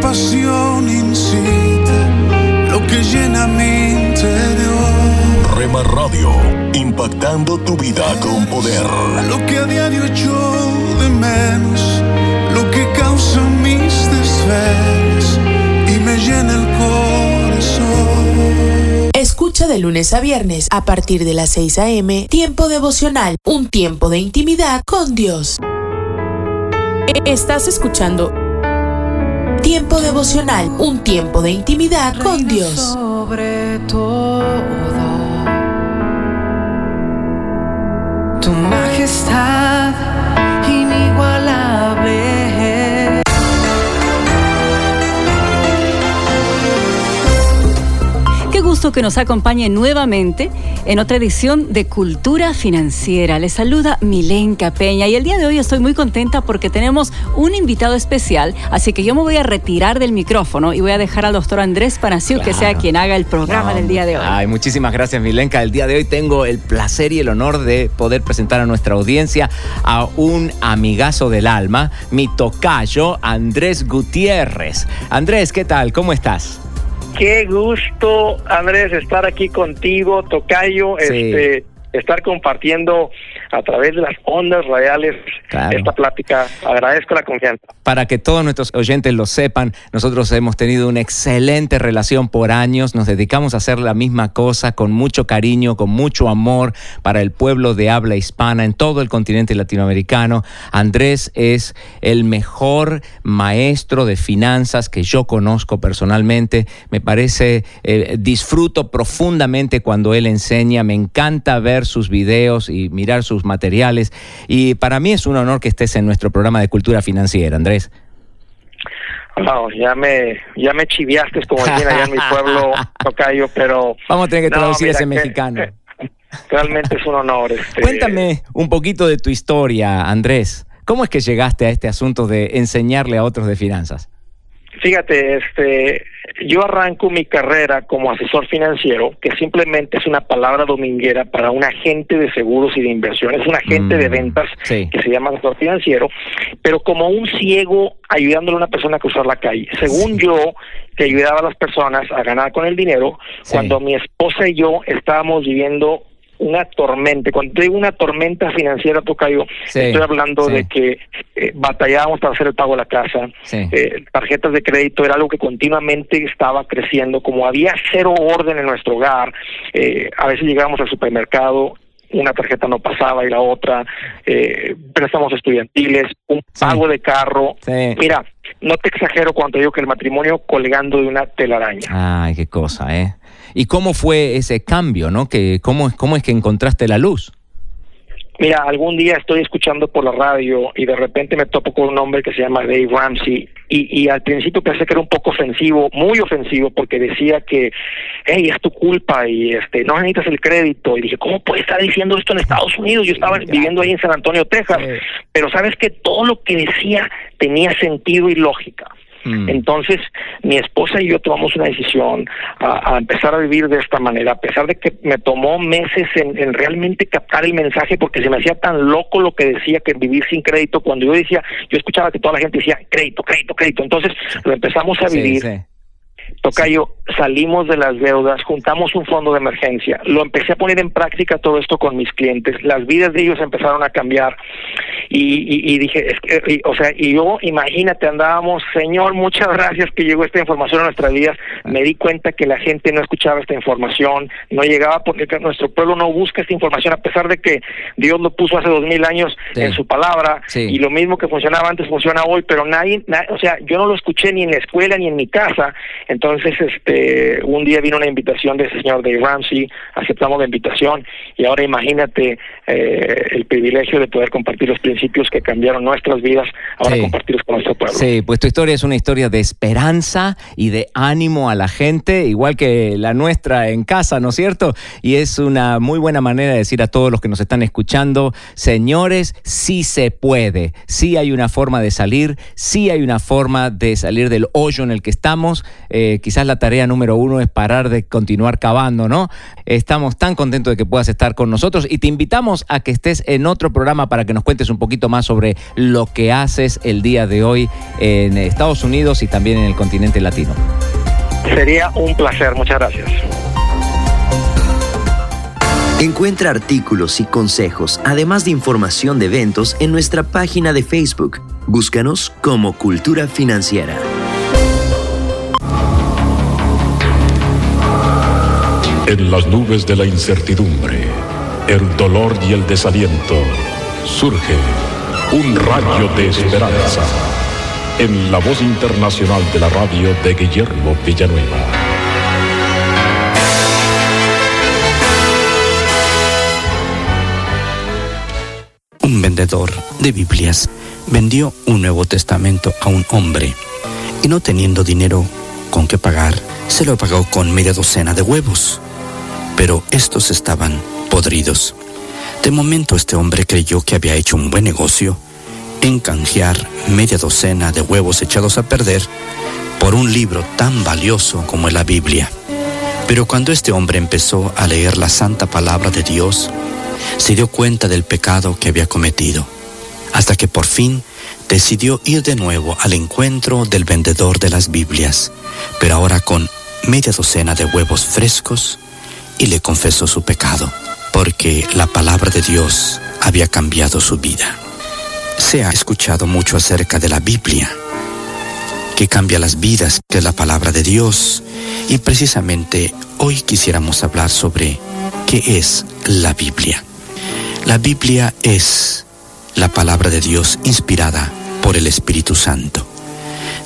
Pasión incita, lo que llena mi interior, Rema Radio, impactando tu vida con poder. lo que a diario echo de menos, lo que causa mis desvelos y me llena el corazón. Escucha de lunes a viernes a partir de las 6 a.m. Tiempo devocional, un tiempo de intimidad con Dios. E- Estás escuchando Tiempo devocional, un tiempo de intimidad con Dios. Sobre todo, tu majestad inigualable. Gusto que nos acompañe nuevamente en otra edición de Cultura Financiera. Les saluda Milenka Peña y el día de hoy estoy muy contenta porque tenemos un invitado especial, así que yo me voy a retirar del micrófono y voy a dejar al doctor Andrés Panaciu que sea quien haga el programa No. del día de hoy. Ay, muchísimas gracias, Milenka. El día de hoy tengo el placer y el honor de poder presentar a nuestra audiencia a un amigazo del alma, mi tocayo, Andrés Gutiérrez. Andrés, ¿qué tal? ¿Cómo estás? Qué gusto, Andrés, estar aquí contigo, Tocayo, Sí. este, estar compartiendo a través de las ondas radiales Claro. esta plática. Agradezco la confianza. Para que todos nuestros oyentes lo sepan, nosotros hemos tenido una excelente relación por años, nos dedicamos a hacer la misma cosa con mucho cariño, con mucho amor para el pueblo de habla hispana en todo el continente latinoamericano. Andrés es el mejor maestro de finanzas que yo conozco personalmente. Me parece, eh, disfruto profundamente cuando él enseña, me encanta ver sus videos y mirar sus materiales. Y para mí es un honor que estés en nuestro programa de cultura financiera, Andrés. Ya me, ya me chiviaste, como dicen allá en mi pueblo, Tocayo, pero... Vamos a tener que traducir ese que- mexicano. Realmente es un honor. este, Cuéntame un poquito de tu historia, Andrés. ¿Cómo es que llegaste a este asunto de enseñarle a otros de finanzas? Fíjate, este, yo arranco mi carrera como asesor financiero, que simplemente es una palabra dominguera para un agente de seguros y de inversiones, un agente de Mm, ventas sí. que se llama asesor financiero, pero como un ciego ayudándole a una persona a cruzar la calle. Según yo, que ayudaba a las personas a ganar con el dinero, cuando mi esposa y yo estábamos viviendo una tormenta, cuando digo una tormenta financiera, Tocayo, Sí, estoy hablando sí. de que eh, batallábamos para hacer el pago de la casa, Sí. eh, tarjetas de crédito era algo que continuamente estaba creciendo, como había cero orden en nuestro hogar, eh, a veces llegábamos al supermercado, una tarjeta no pasaba y la otra, eh, préstamos estudiantiles, un pago de carro. Mira, no te exagero cuando digo que el matrimonio colgando de una telaraña. Ay, qué cosa, ¿eh? ¿Y cómo fue ese cambio, no? Que, ¿cómo, ¿Cómo es que encontraste la luz? Mira, algún día estoy escuchando por la radio y de repente me topo con un hombre que se llama Dave Ramsey y, y al principio pensé que era un poco ofensivo, muy ofensivo, porque decía que, hey, es tu culpa y este no necesitas el crédito. Y dije, ¿cómo puede estar diciendo esto en Estados Unidos? Yo estaba viviendo ahí en San Antonio, Texas. Pero sabes que todo lo que decía tenía sentido y lógica. Entonces, mi esposa y yo tomamos una decisión a, a empezar a vivir de esta manera, a pesar de que me tomó meses en, en realmente captar el mensaje, porque se me hacía tan loco lo que decía que vivir sin crédito. Cuando yo decía, yo escuchaba que toda la gente decía crédito, crédito, crédito. Entonces, lo empezamos a Sí, vivir. sí. Tocayo, salimos de las deudas, juntamos un fondo de emergencia, lo empecé a poner en práctica todo esto con mis clientes, las vidas de ellos empezaron a cambiar y, y- y dije, es que, y- o sea, y yo, imagínate, andábamos, Señor, muchas gracias que llegó esta información a nuestras vidas, me di cuenta que la gente no escuchaba esta información, no llegaba porque que nuestro pueblo no busca esta información, a pesar de que Dios lo puso hace dos mil años Sí. en su palabra Sí. y lo mismo que funcionaba antes funciona hoy, pero nadie, na- o sea, yo no lo escuché ni en la escuela ni en mi casa. Entonces, este, un día vino una invitación del señor Dave Ramsey, aceptamos la invitación y ahora imagínate eh, el privilegio de poder compartir los principios que cambiaron nuestras vidas, ahora Sí. compartirlos con nuestro pueblo. Sí, pues tu historia es una historia de esperanza y de ánimo a la gente, igual que la nuestra en casa, ¿no es cierto? Y es una muy buena manera de decir a todos los que nos están escuchando, señores, sí se puede, sí hay una forma de salir, sí hay una forma de salir del hoyo en el que estamos. Eh, quizás la tarea número uno es parar de continuar cavando, ¿no? Estamos tan contentos de que puedas estar con nosotros y te invitamos a que estés en otro programa para que nos cuentes un poquito más sobre lo que haces el día de hoy en Estados Unidos y también en el continente latino. Sería un placer, muchas gracias. Encuentra artículos y consejos, además de información de eventos en nuestra página de Facebook. Búscanos como Cultura Financiera. En las nubes de la incertidumbre, el dolor y el desaliento, surge un rayo de esperanza en la voz internacional de la radio de Guillermo Villanueva. Un vendedor de Biblias vendió un Nuevo Testamento a un hombre y no teniendo dinero con qué pagar, se lo pagó con media docena de huevos. Pero estos estaban podridos. De momento este hombre creyó que había hecho un buen negocio en canjear media docena de huevos echados a perder por un libro tan valioso como es la Biblia. Pero cuando este hombre empezó a leer la santa palabra de Dios, se dio cuenta del pecado que había cometido, hasta que por fin decidió ir de nuevo al encuentro del vendedor de las Biblias, pero ahora con media docena de huevos frescos, y le confesó su pecado, porque la palabra de Dios había cambiado su vida. Se ha escuchado mucho acerca de la Biblia, que cambia las vidas, que es la palabra de Dios, y precisamente hoy quisiéramos hablar sobre qué es la Biblia. La Biblia es la palabra de Dios inspirada por el Espíritu Santo.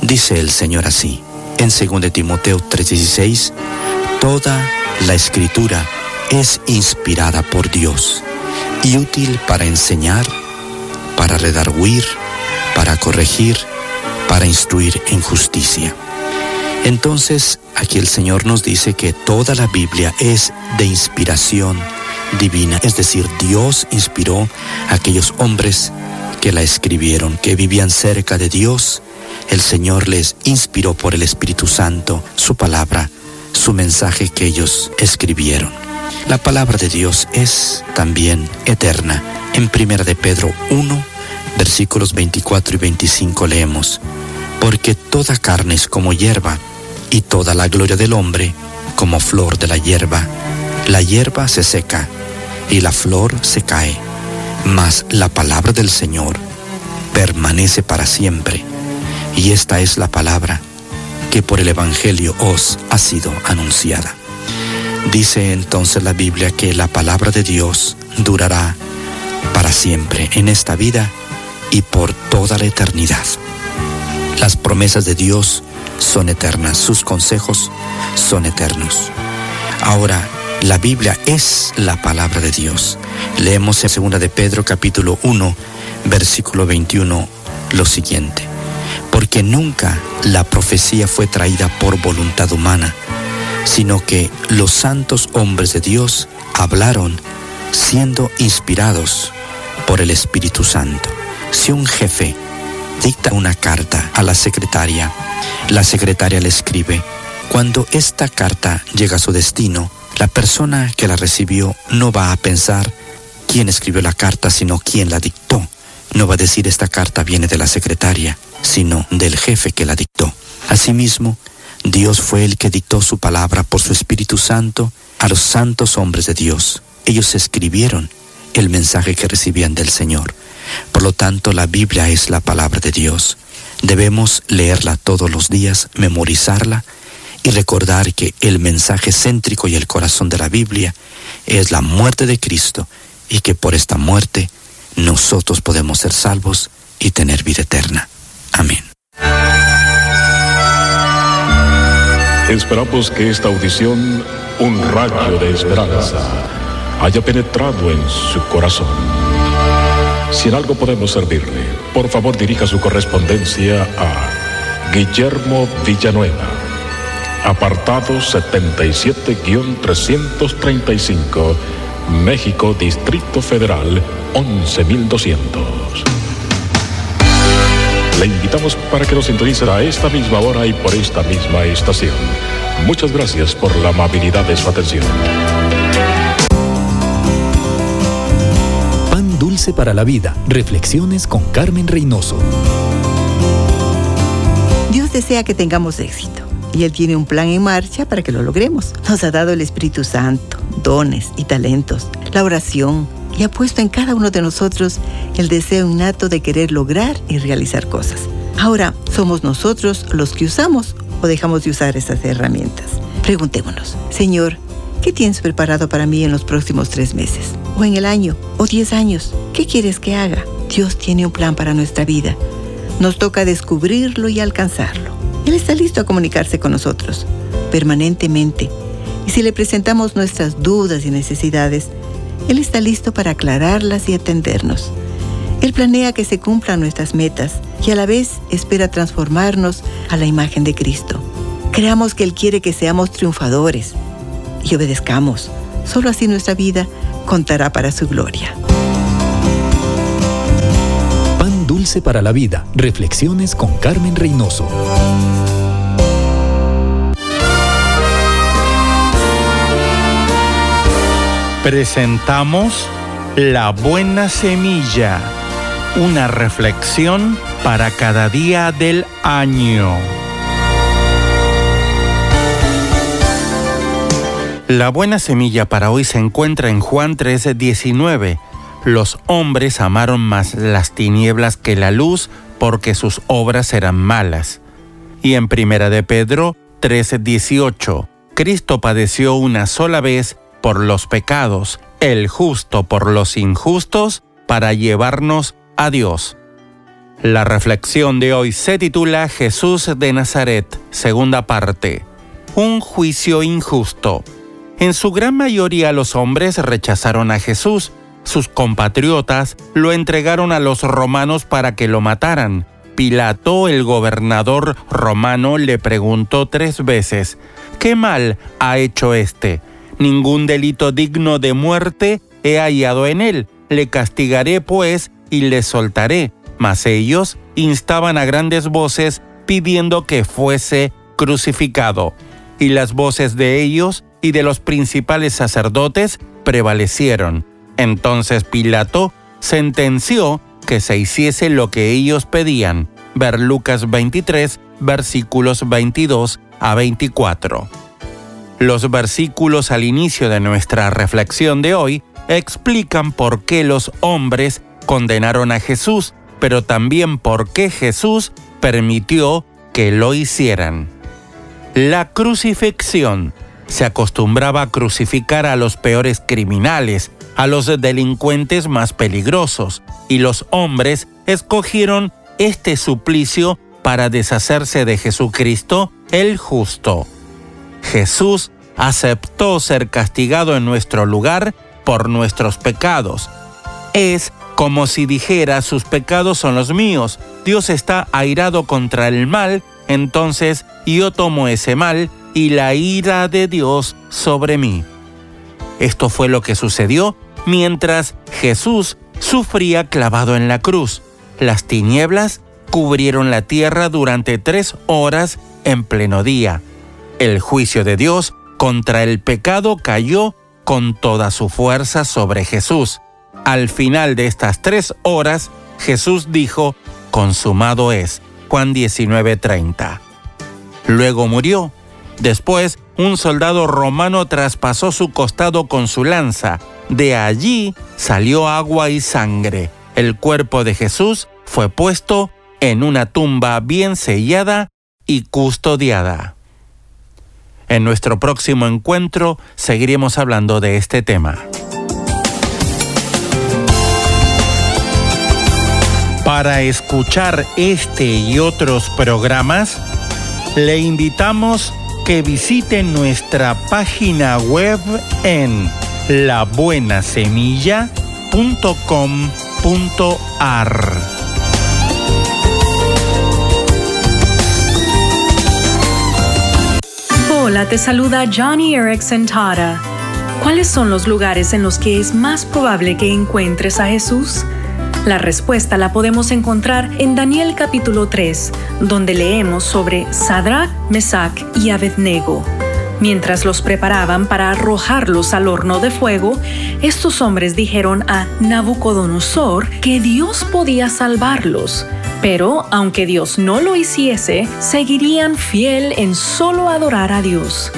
Dice el Señor así, en 2 Timoteo 3:16, toda la escritura es inspirada por Dios y útil para enseñar, para redarguir, para corregir, para instruir en justicia. Entonces, aquí el Señor nos dice que toda la Biblia es de inspiración divina, es decir, Dios inspiró a aquellos hombres que la escribieron, que vivían cerca de Dios, el Señor les inspiró por el Espíritu Santo su palabra, su mensaje que ellos escribieron. La palabra de Dios es también eterna. En 1 de Pedro 1, versículos 24 y 25 leemos, Porque toda carne es como hierba, y toda la gloria del hombre como flor de la hierba. La hierba se seca, y la flor se cae, mas la palabra del Señor permanece para siempre. Y esta es la palabra que por el Evangelio os ha sido anunciada. Dice entonces la Biblia que la palabra de Dios durará para siempre en esta vida y por toda la eternidad. Las promesas de Dios son eternas, sus consejos son eternos. Ahora, la Biblia es la palabra de Dios. Leemos en 2 de Pedro capítulo 1, versículo 21 lo siguiente. Porque nunca la profecía fue traída por voluntad humana, sino que los santos hombres de Dios hablaron siendo inspirados por el Espíritu Santo. Si un jefe dicta una carta a la secretaria, la secretaria le escribe, cuando esta carta llega a su destino, la persona que la recibió no va a pensar quién escribió la carta, sino quién la dictó. No va a decir esta carta viene de la secretaria, sino del jefe que la dictó. Asimismo, Dios fue el que dictó su palabra por su Espíritu Santo a los santos hombres de Dios. Ellos escribieron el mensaje que recibían del Señor. Por lo tanto, la Biblia es la palabra de Dios. Debemos leerla todos los días, memorizarla y recordar que el mensaje céntrico y el corazón de la Biblia es la muerte de Cristo y que por esta muerte nosotros podemos ser salvos y tener vida eterna. Amén. Esperamos que esta audición, un rayo de esperanza, haya penetrado en su corazón. Si en algo podemos servirle, por favor dirija su correspondencia a Guillermo Villanueva, apartado 77-335, México, Distrito Federal, 11200. Le invitamos para que nos sintonice a esta misma hora y por esta misma estación. Muchas gracias por la amabilidad de su atención. Pan dulce para la vida. Reflexiones con Carmen Reynoso. Dios desea que tengamos éxito y Él tiene un plan en marcha para que lo logremos. Nos ha dado el Espíritu Santo, dones y talentos, la oración y ha puesto en cada uno de nosotros el deseo innato de querer lograr y realizar cosas. Ahora, ¿somos nosotros los que usamos o dejamos de usar esas herramientas? Preguntémonos, Señor, ¿qué tienes preparado para mí en los próximos tres meses? ¿O en el año? ¿O diez años? ¿Qué quieres que haga? Dios tiene un plan para nuestra vida. Nos toca descubrirlo y alcanzarlo. Él está listo a comunicarse con nosotros, permanentemente. Y si le presentamos nuestras dudas y necesidades, él está listo para aclararlas y atendernos. Él planea que se cumplan nuestras metas y a la vez espera transformarnos a la imagen de Cristo. Creamos que Él quiere que seamos triunfadores y obedezcamos. Solo así nuestra vida contará para su gloria. Pan dulce para la vida. Reflexiones con Carmen Reynoso. Presentamos La Buena Semilla, una reflexión para cada día del año. La buena semilla para hoy se encuentra en Juan 13:19. Los hombres amaron más las tinieblas que la luz porque sus obras eran malas. Y en Primera de Pedro 13:18, Cristo padeció una sola vez por los pecados, el justo por los injustos, para llevarnos a Dios. La reflexión de hoy se titula Jesús de Nazaret, segunda parte. Un juicio injusto. En su gran mayoría los hombres rechazaron a Jesús. Sus compatriotas lo entregaron a los romanos para que lo mataran. Pilato, el gobernador romano, le preguntó tres veces, ¿qué mal ha hecho éste? Ningún delito digno de muerte he hallado en él. Le castigaré, pues, y le soltaré. Mas ellos instaban a grandes voces pidiendo que fuese crucificado. Y las voces de ellos y de los principales sacerdotes prevalecieron. Entonces Pilato sentenció que se hiciese lo que ellos pedían. Ver Lucas 23, versículos 22 a 24. Los versículos al inicio de nuestra reflexión de hoy explican por qué los hombres condenaron a Jesús, pero también por qué Jesús permitió que lo hicieran. La crucifixión se acostumbraba a crucificar a los peores criminales, a los delincuentes más peligrosos, y los hombres escogieron este suplicio para deshacerse de Jesucristo el justo. Jesús aceptó ser castigado en nuestro lugar por nuestros pecados. Es como si dijera sus pecados son los míos. Dios está airado contra el mal, entonces yo tomo ese mal y la ira de Dios sobre mí. Esto fue lo que sucedió mientras Jesús sufría clavado en la cruz. Las tinieblas cubrieron la tierra durante tres horas en pleno día. El juicio de Dios contra el pecado cayó con toda su fuerza sobre Jesús. Al final de estas tres horas, Jesús dijo, consumado es. Juan 19:30. Luego murió. Después, un soldado romano traspasó su costado con su lanza. De allí salió agua y sangre. El cuerpo de Jesús fue puesto en una tumba bien sellada y custodiada. En nuestro próximo encuentro seguiremos hablando de este tema. Para escuchar este y otros programas, le invitamos que visite nuestra página web en labuenasemilla.com.ar. Hola, te saluda Johnny Erickson Tara. ¿Cuáles son los lugares en los que es más probable que encuentres a Jesús? La respuesta la podemos encontrar en Daniel capítulo 3, donde leemos sobre Sadrach, Mesach y Abednego. Mientras los preparaban para arrojarlos al horno de fuego, estos hombres dijeron a Nabucodonosor que Dios podía salvarlos. Pero aunque Dios no lo hiciese, seguirían fiel en solo adorar a Dios.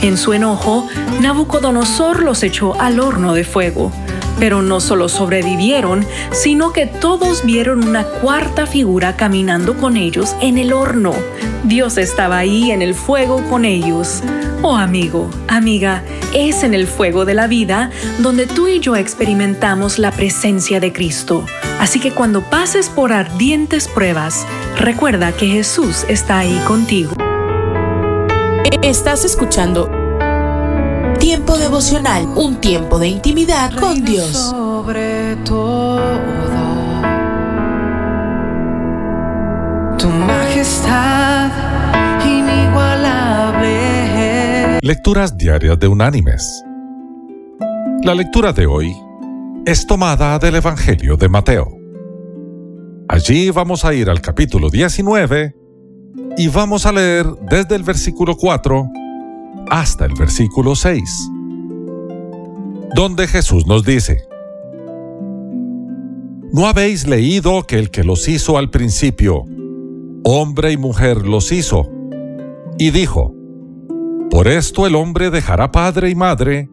En su enojo, Nabucodonosor los echó al horno de fuego. Pero no solo sobrevivieron, sino que todos vieron una cuarta figura caminando con ellos en el horno. Dios estaba ahí en el fuego con ellos. Oh amigo, amiga, es en el fuego de la vida donde tú y yo experimentamos la presencia de Cristo. Así que cuando pases por ardientes pruebas, recuerda que Jesús está ahí contigo. Estás escuchando Tiempo devocional, un tiempo de intimidad con Dios. Sobre todo, tu majestad inigualable. Lecturas diarias de Unánimes. La lectura de hoy es tomada del Evangelio de Mateo. Allí vamos a ir al capítulo 19 y vamos a leer desde el versículo 4 hasta el versículo 6, donde Jesús nos dice, ¿No habéis leído que el que los hizo al principio, hombre y mujer los hizo? Y dijo, Por esto el hombre dejará padre y madre,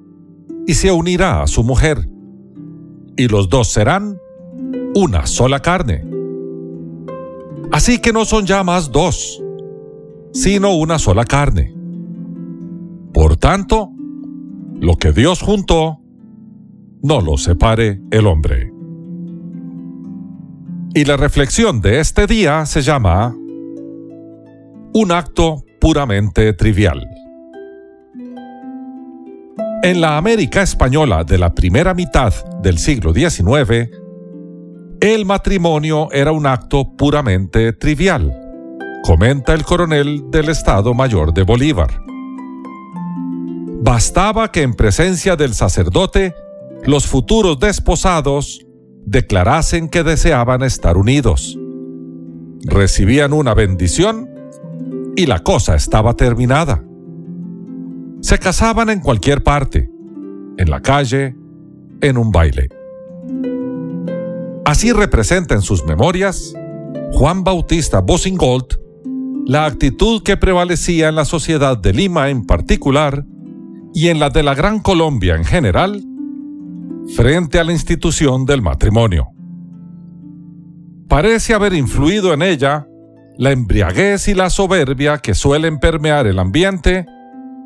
y se unirá a su mujer, y los dos serán una sola carne. Así que no son ya más dos, sino una sola carne. Por tanto, lo que Dios juntó, no lo separe el hombre. Y la reflexión de este día se llama Un acto puramente trivial. En la América española de la primera mitad del siglo XIX, el matrimonio era un acto puramente trivial, comenta el coronel del Estado Mayor de Bolívar. Bastaba que en presencia del sacerdote los futuros desposados declarasen que deseaban estar unidos. recibían una bendición y la cosa estaba terminada. Se casaban en cualquier parte, en la calle, en un baile. Así representa en sus memorias Juan Bautista Bosingold la actitud que prevalecía en la sociedad de Lima en particular y en la de la Gran Colombia en general frente a la institución del matrimonio. Parece haber influido en ella la embriaguez y la soberbia que suelen permear el ambiente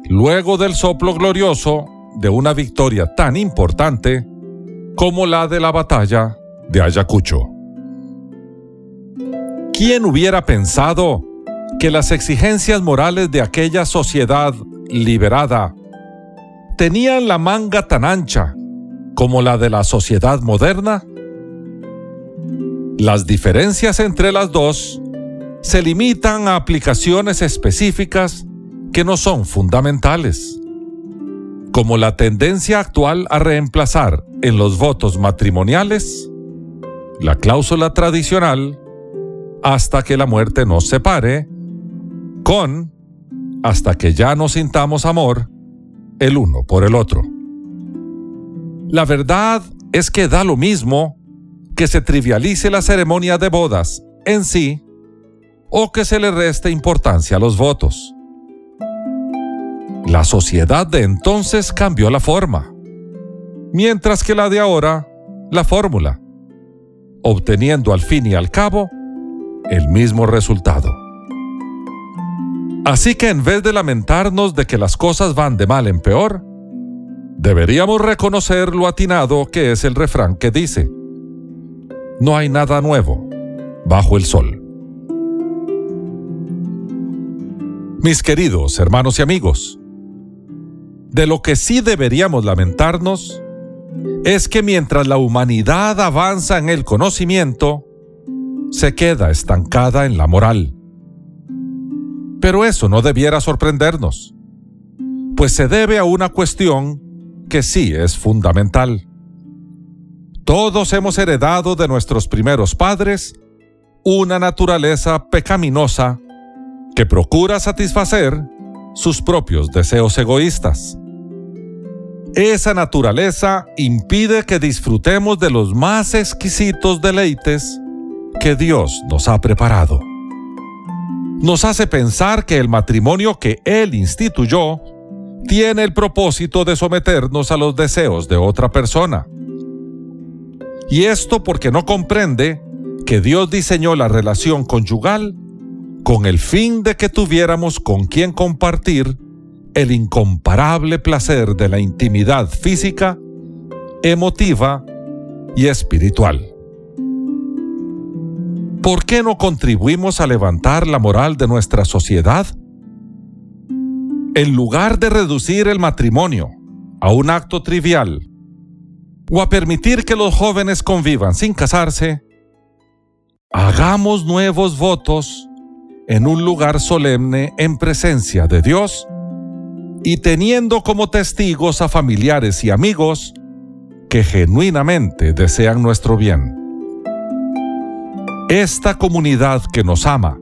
luego del soplo glorioso de una victoria tan importante como la de la batalla de Ayacucho. ¿Quién hubiera pensado que las exigencias morales de aquella sociedad liberada tenían la manga tan ancha como la de la sociedad moderna? Las diferencias entre las dos se limitan a aplicaciones específicas que no son fundamentales, como la tendencia actual a reemplazar en los votos matrimoniales la cláusula tradicional hasta que la muerte nos separe, con hasta que ya no sintamos amor el uno por el otro. La verdad es que da lo mismo que se trivialice la ceremonia de bodas en sí o que se le reste importancia a los votos. La sociedad de entonces cambió la forma, mientras que la de ahora la fórmula obteniendo al fin y al cabo el mismo resultado. Así que en vez de lamentarnos de que las cosas van de mal en peor, deberíamos reconocer lo atinado que es el refrán que dice, no hay nada nuevo bajo el sol. Mis queridos hermanos y amigos, de lo que sí deberíamos lamentarnos es que mientras la humanidad avanza en el conocimiento, se queda estancada en la moral. Pero eso no debiera sorprendernos, pues se debe a una cuestión que sí es fundamental. Todos hemos heredado de nuestros primeros padres una naturaleza pecaminosa que procura satisfacer sus propios deseos egoístas. Esa naturaleza impide que disfrutemos de los más exquisitos deleites que Dios nos ha preparado. Nos hace pensar que el matrimonio que Él instituyó tiene el propósito de someternos a los deseos de otra persona. Y esto porque no comprende que Dios diseñó la relación conyugal con el fin de que tuviéramos con quien compartir el incomparable placer de la intimidad física, emotiva y espiritual. ¿Por qué no contribuimos a levantar la moral de nuestra sociedad? En lugar de reducir el matrimonio a un acto trivial o a permitir que los jóvenes convivan sin casarse, hagamos nuevos votos en un lugar solemne en presencia de Dios y teniendo como testigos a familiares y amigos que genuinamente desean nuestro bien. Esta comunidad que nos ama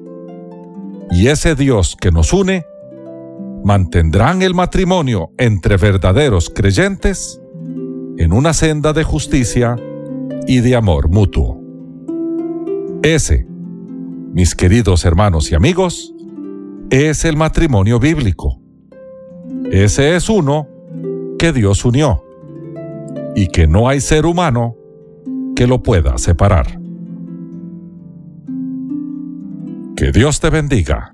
y ese Dios que nos une mantendrán el matrimonio entre verdaderos creyentes en una senda de justicia y de amor mutuo. Ese, mis queridos hermanos y amigos, es el matrimonio bíblico ese es uno que Dios unió y que no hay ser humano que lo pueda separar. Que Dios te bendiga.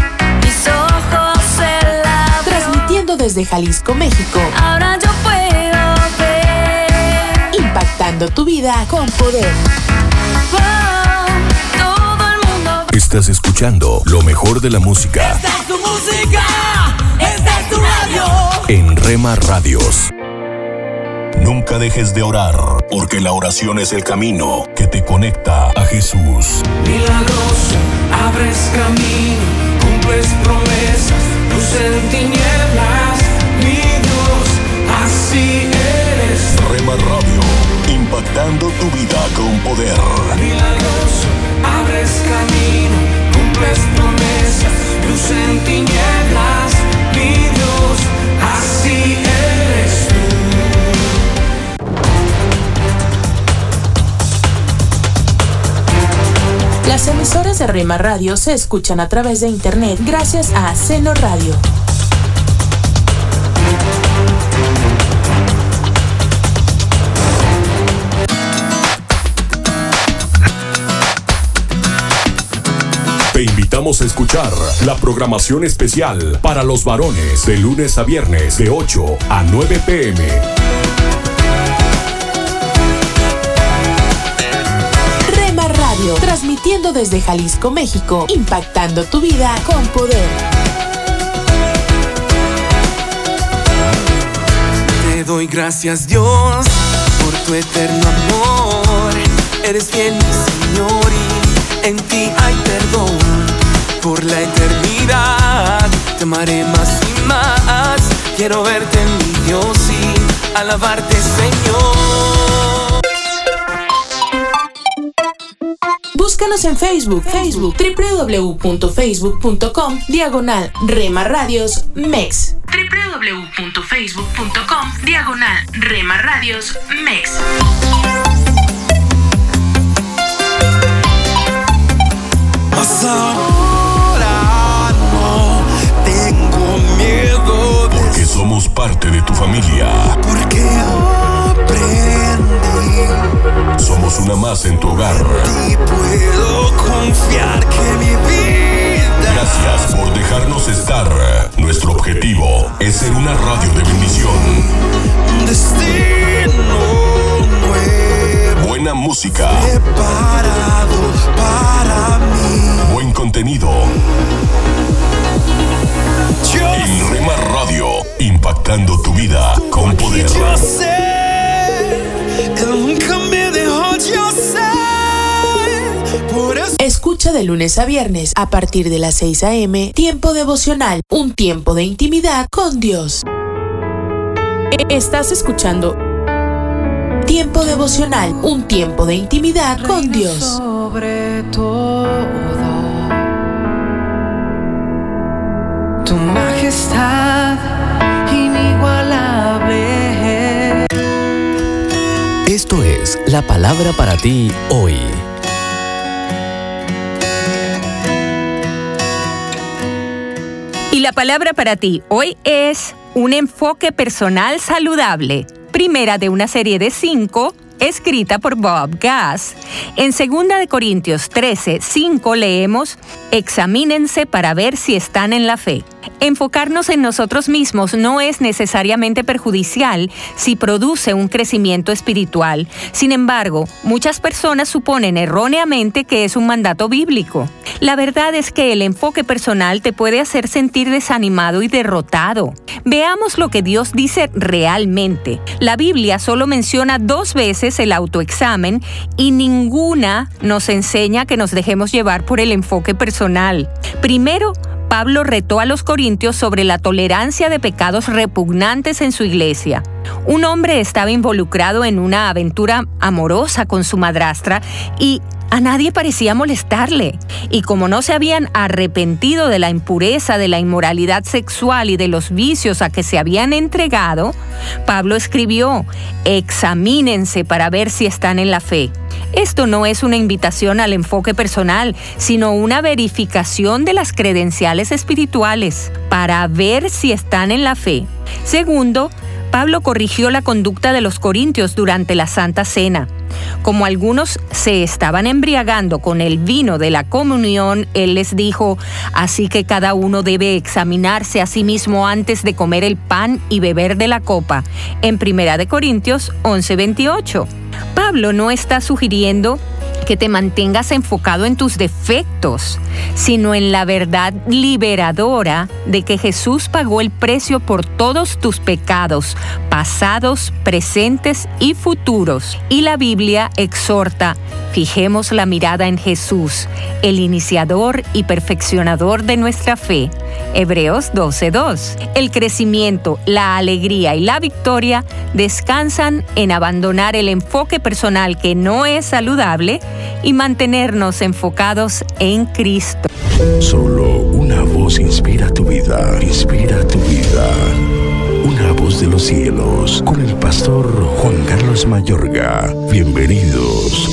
Transmitiendo desde Jalisco, México. Ahora yo puedo ver. Impactando tu vida con poder. Oh, Estás escuchando lo mejor de la música. Esta es tu música, esta es tu radio. En Rema Radios. Nunca dejes de orar, porque la oración es el camino que te conecta a Jesús. Milagroso, abres camino, cumples promesas, luz en tinieblas, Radio, impactando tu vida con poder. Milagroso, abres camino, cumples promesas, luz en tinieblas, mi Dios, así eres tú. Las emisoras de Rema Radio se escuchan a través de internet gracias a Seno Radio. Te invitamos a escuchar la programación especial para los varones de lunes a viernes de 8 a 9 pm. Rema Radio, transmitiendo desde Jalisco, México, impactando tu vida con poder. Te doy gracias Dios por tu eterno amor. Eres fiel mi Señor y en ti hay perdón. Por la eternidad te amaré más y más. Quiero verte mi Dios y alabarte Señor. Búscanos en Facebook, Facebook, www.facebook.com, diagonal Rema Radios MEX. www.facebook.com, diagonal Rema Radios MEX. Mas ahora no tengo miedo de Porque somos parte de tu familia. porque aprendí Somos una más en tu hogar. y puedo confiar que mi vida Gracias por dejarnos estar. Nuestro objetivo es ser una radio de bendición. un destino nuevo Buena música, preparado para mí. buen contenido. Yo En Rema Radio, impactando tu vida con poder. Yo sé, Él nunca me dejó, yo sé. Por eso Escucha de lunes a viernes a partir de las 6 a.m. Tiempo devocional, un tiempo de intimidad con Dios. E- Estás escuchando Tiempo devocional, un tiempo de intimidad con Dios. sobre todo tu majestad inigualable. Esto es la palabra para ti hoy. Y la palabra para ti hoy es un enfoque personal saludable. Primera de una serie de cinco, escrita por Bob Gass. En 2 de Corintios 13, 5 leemos, examínense para ver si están en la fe. Enfocarnos en nosotros mismos no es necesariamente perjudicial si produce un crecimiento espiritual. Sin embargo, muchas personas suponen erróneamente que es un mandato bíblico. La verdad es que el enfoque personal te puede hacer sentir desanimado y derrotado. Veamos lo que Dios dice realmente. La Biblia solo menciona dos veces el autoexamen y ninguna nos enseña que nos dejemos llevar por el enfoque personal. Primero, Pablo retó a los corintios sobre la tolerancia de pecados repugnantes en su iglesia. Un hombre estaba involucrado en una aventura amorosa con su madrastra y a nadie parecía molestarle. Y como no se habían arrepentido de la impureza, de la inmoralidad sexual y de los vicios a que se habían entregado, Pablo escribió, examínense para ver si están en la fe. Esto no es una invitación al enfoque personal, sino una verificación de las credenciales espirituales para ver si están en la fe. Segundo, Pablo corrigió la conducta de los corintios durante la Santa Cena. Como algunos se estaban embriagando con el vino de la comunión, él les dijo, así que cada uno debe examinarse a sí mismo antes de comer el pan y beber de la copa. En 1 de Corintios 11:28. Pablo no está sugiriendo que te mantengas enfocado en tus defectos, sino en la verdad liberadora de que Jesús pagó el precio por todos tus pecados, pasados, presentes y futuros. Y la Biblia exhorta, fijemos la mirada en Jesús, el iniciador y perfeccionador de nuestra fe. Hebreos 12:2. El crecimiento, la alegría y la victoria descansan en abandonar el enfoque personal que no es saludable y mantenernos enfocados en Cristo. Solo una voz inspira tu vida, inspira tu vida. Una voz de los cielos, con el pastor Juan Carlos Mayorga. Bienvenidos.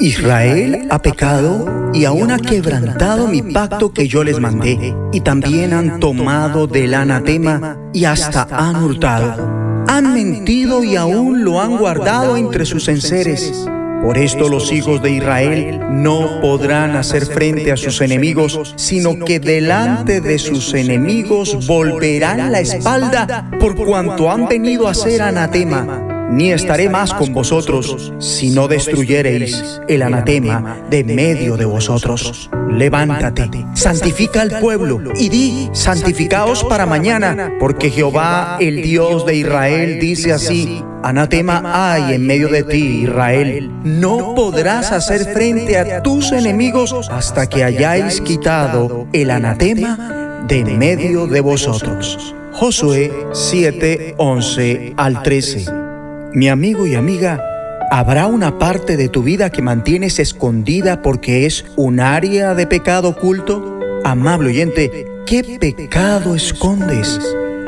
Israel ha pecado y aún ha quebrantado mi pacto que yo les mandé, y también han tomado del anatema y hasta han hurtado han mentido y aún lo han guardado entre sus enseres. Por esto los hijos de Israel no podrán hacer frente a sus enemigos, sino que delante de sus enemigos volverán la espalda por cuanto han venido a ser anatema ni estaré más con vosotros si no destruyereis el anatema de medio de vosotros. Levántate, santifica al pueblo y di, santificaos para mañana, porque Jehová, el Dios de Israel, dice así, Anatema hay en medio de ti, Israel. No podrás hacer frente a tus enemigos hasta que hayáis quitado el anatema de medio de vosotros. Josué 7, 11 al 13. Mi amigo y amiga, ¿habrá una parte de tu vida que mantienes escondida porque es un área de pecado oculto? Amable oyente, ¿qué pecado escondes?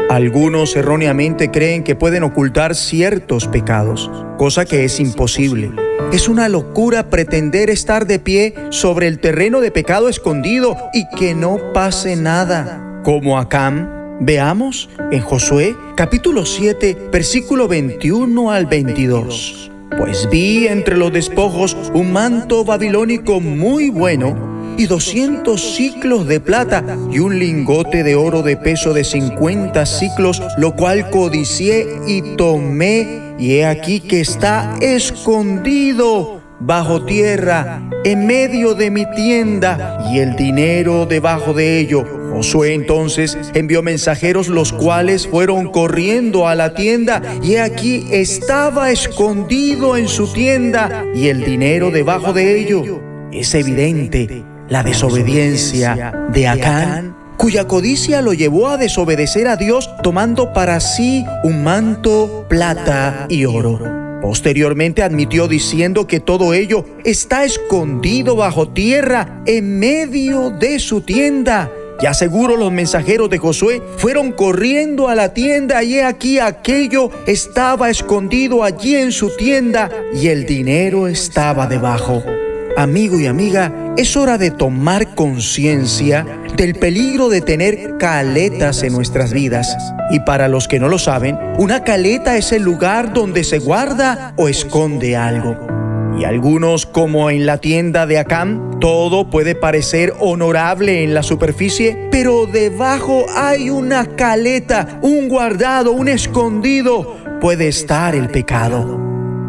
Algunos erróneamente creen que pueden ocultar ciertos pecados, cosa que es imposible. Es una locura pretender estar de pie sobre el terreno de pecado escondido y que no pase nada. Como Acam, Veamos en Josué capítulo 7, versículo 21 al 22. Pues vi entre los despojos un manto babilónico muy bueno y 200 ciclos de plata y un lingote de oro de peso de 50 ciclos, lo cual codicié y tomé, y he aquí que está escondido bajo tierra, en medio de mi tienda, y el dinero debajo de ello. Josué entonces envió mensajeros los cuales fueron corriendo a la tienda y aquí estaba escondido en su tienda y el dinero debajo de ello. Es evidente la desobediencia de Acán cuya codicia lo llevó a desobedecer a Dios tomando para sí un manto, plata y oro. Posteriormente admitió diciendo que todo ello está escondido bajo tierra en medio de su tienda. Ya seguro los mensajeros de Josué fueron corriendo a la tienda y he aquí aquello estaba escondido allí en su tienda y el dinero estaba debajo. Amigo y amiga, es hora de tomar conciencia del peligro de tener caletas en nuestras vidas. Y para los que no lo saben, una caleta es el lugar donde se guarda o esconde algo. Y algunos, como en la tienda de Acam, todo puede parecer honorable en la superficie, pero debajo hay una caleta, un guardado, un escondido. Puede estar el pecado.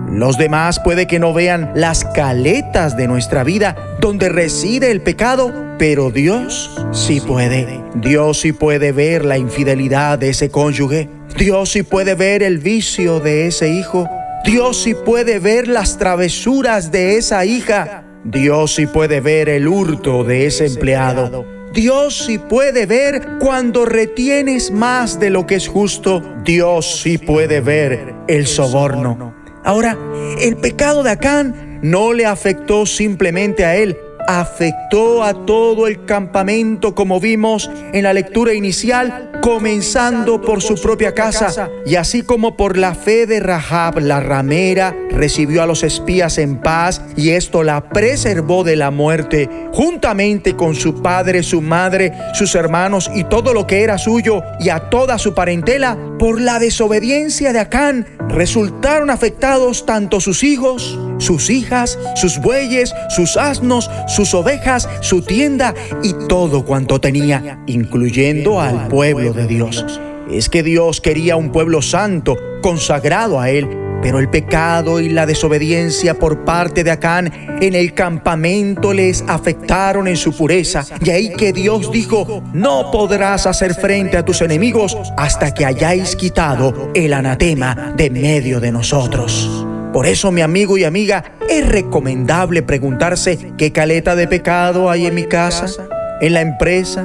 Los demás puede que no vean las caletas de nuestra vida donde reside el pecado, pero Dios sí puede. Dios sí puede ver la infidelidad de ese cónyuge. Dios sí puede ver el vicio de ese hijo. Dios sí puede ver las travesuras de esa hija. Dios sí puede ver el hurto de ese empleado. Dios sí puede ver cuando retienes más de lo que es justo. Dios sí puede ver el soborno. Ahora, el pecado de Acán no le afectó simplemente a él, afectó a todo el campamento como vimos en la lectura inicial, comenzando por su propia casa. Y así como por la fe de Rahab la ramera recibió a los espías en paz y esto la preservó de la muerte juntamente con su padre, su madre, sus hermanos y todo lo que era suyo y a toda su parentela por la desobediencia de Acán resultaron afectados tanto sus hijos, sus hijas, sus bueyes, sus asnos, sus ovejas, su tienda y todo cuanto tenía, incluyendo al pueblo de Dios. es que Dios quería un pueblo santo, consagrado a Él, pero el pecado y la desobediencia por parte de Acán en el campamento les afectaron en su pureza. Y ahí que Dios dijo, no podrás hacer frente a tus enemigos hasta que hayáis quitado el anatema de medio de nosotros. Por eso, mi amigo y amiga, es recomendable preguntarse qué caleta de pecado hay en mi casa, en la empresa,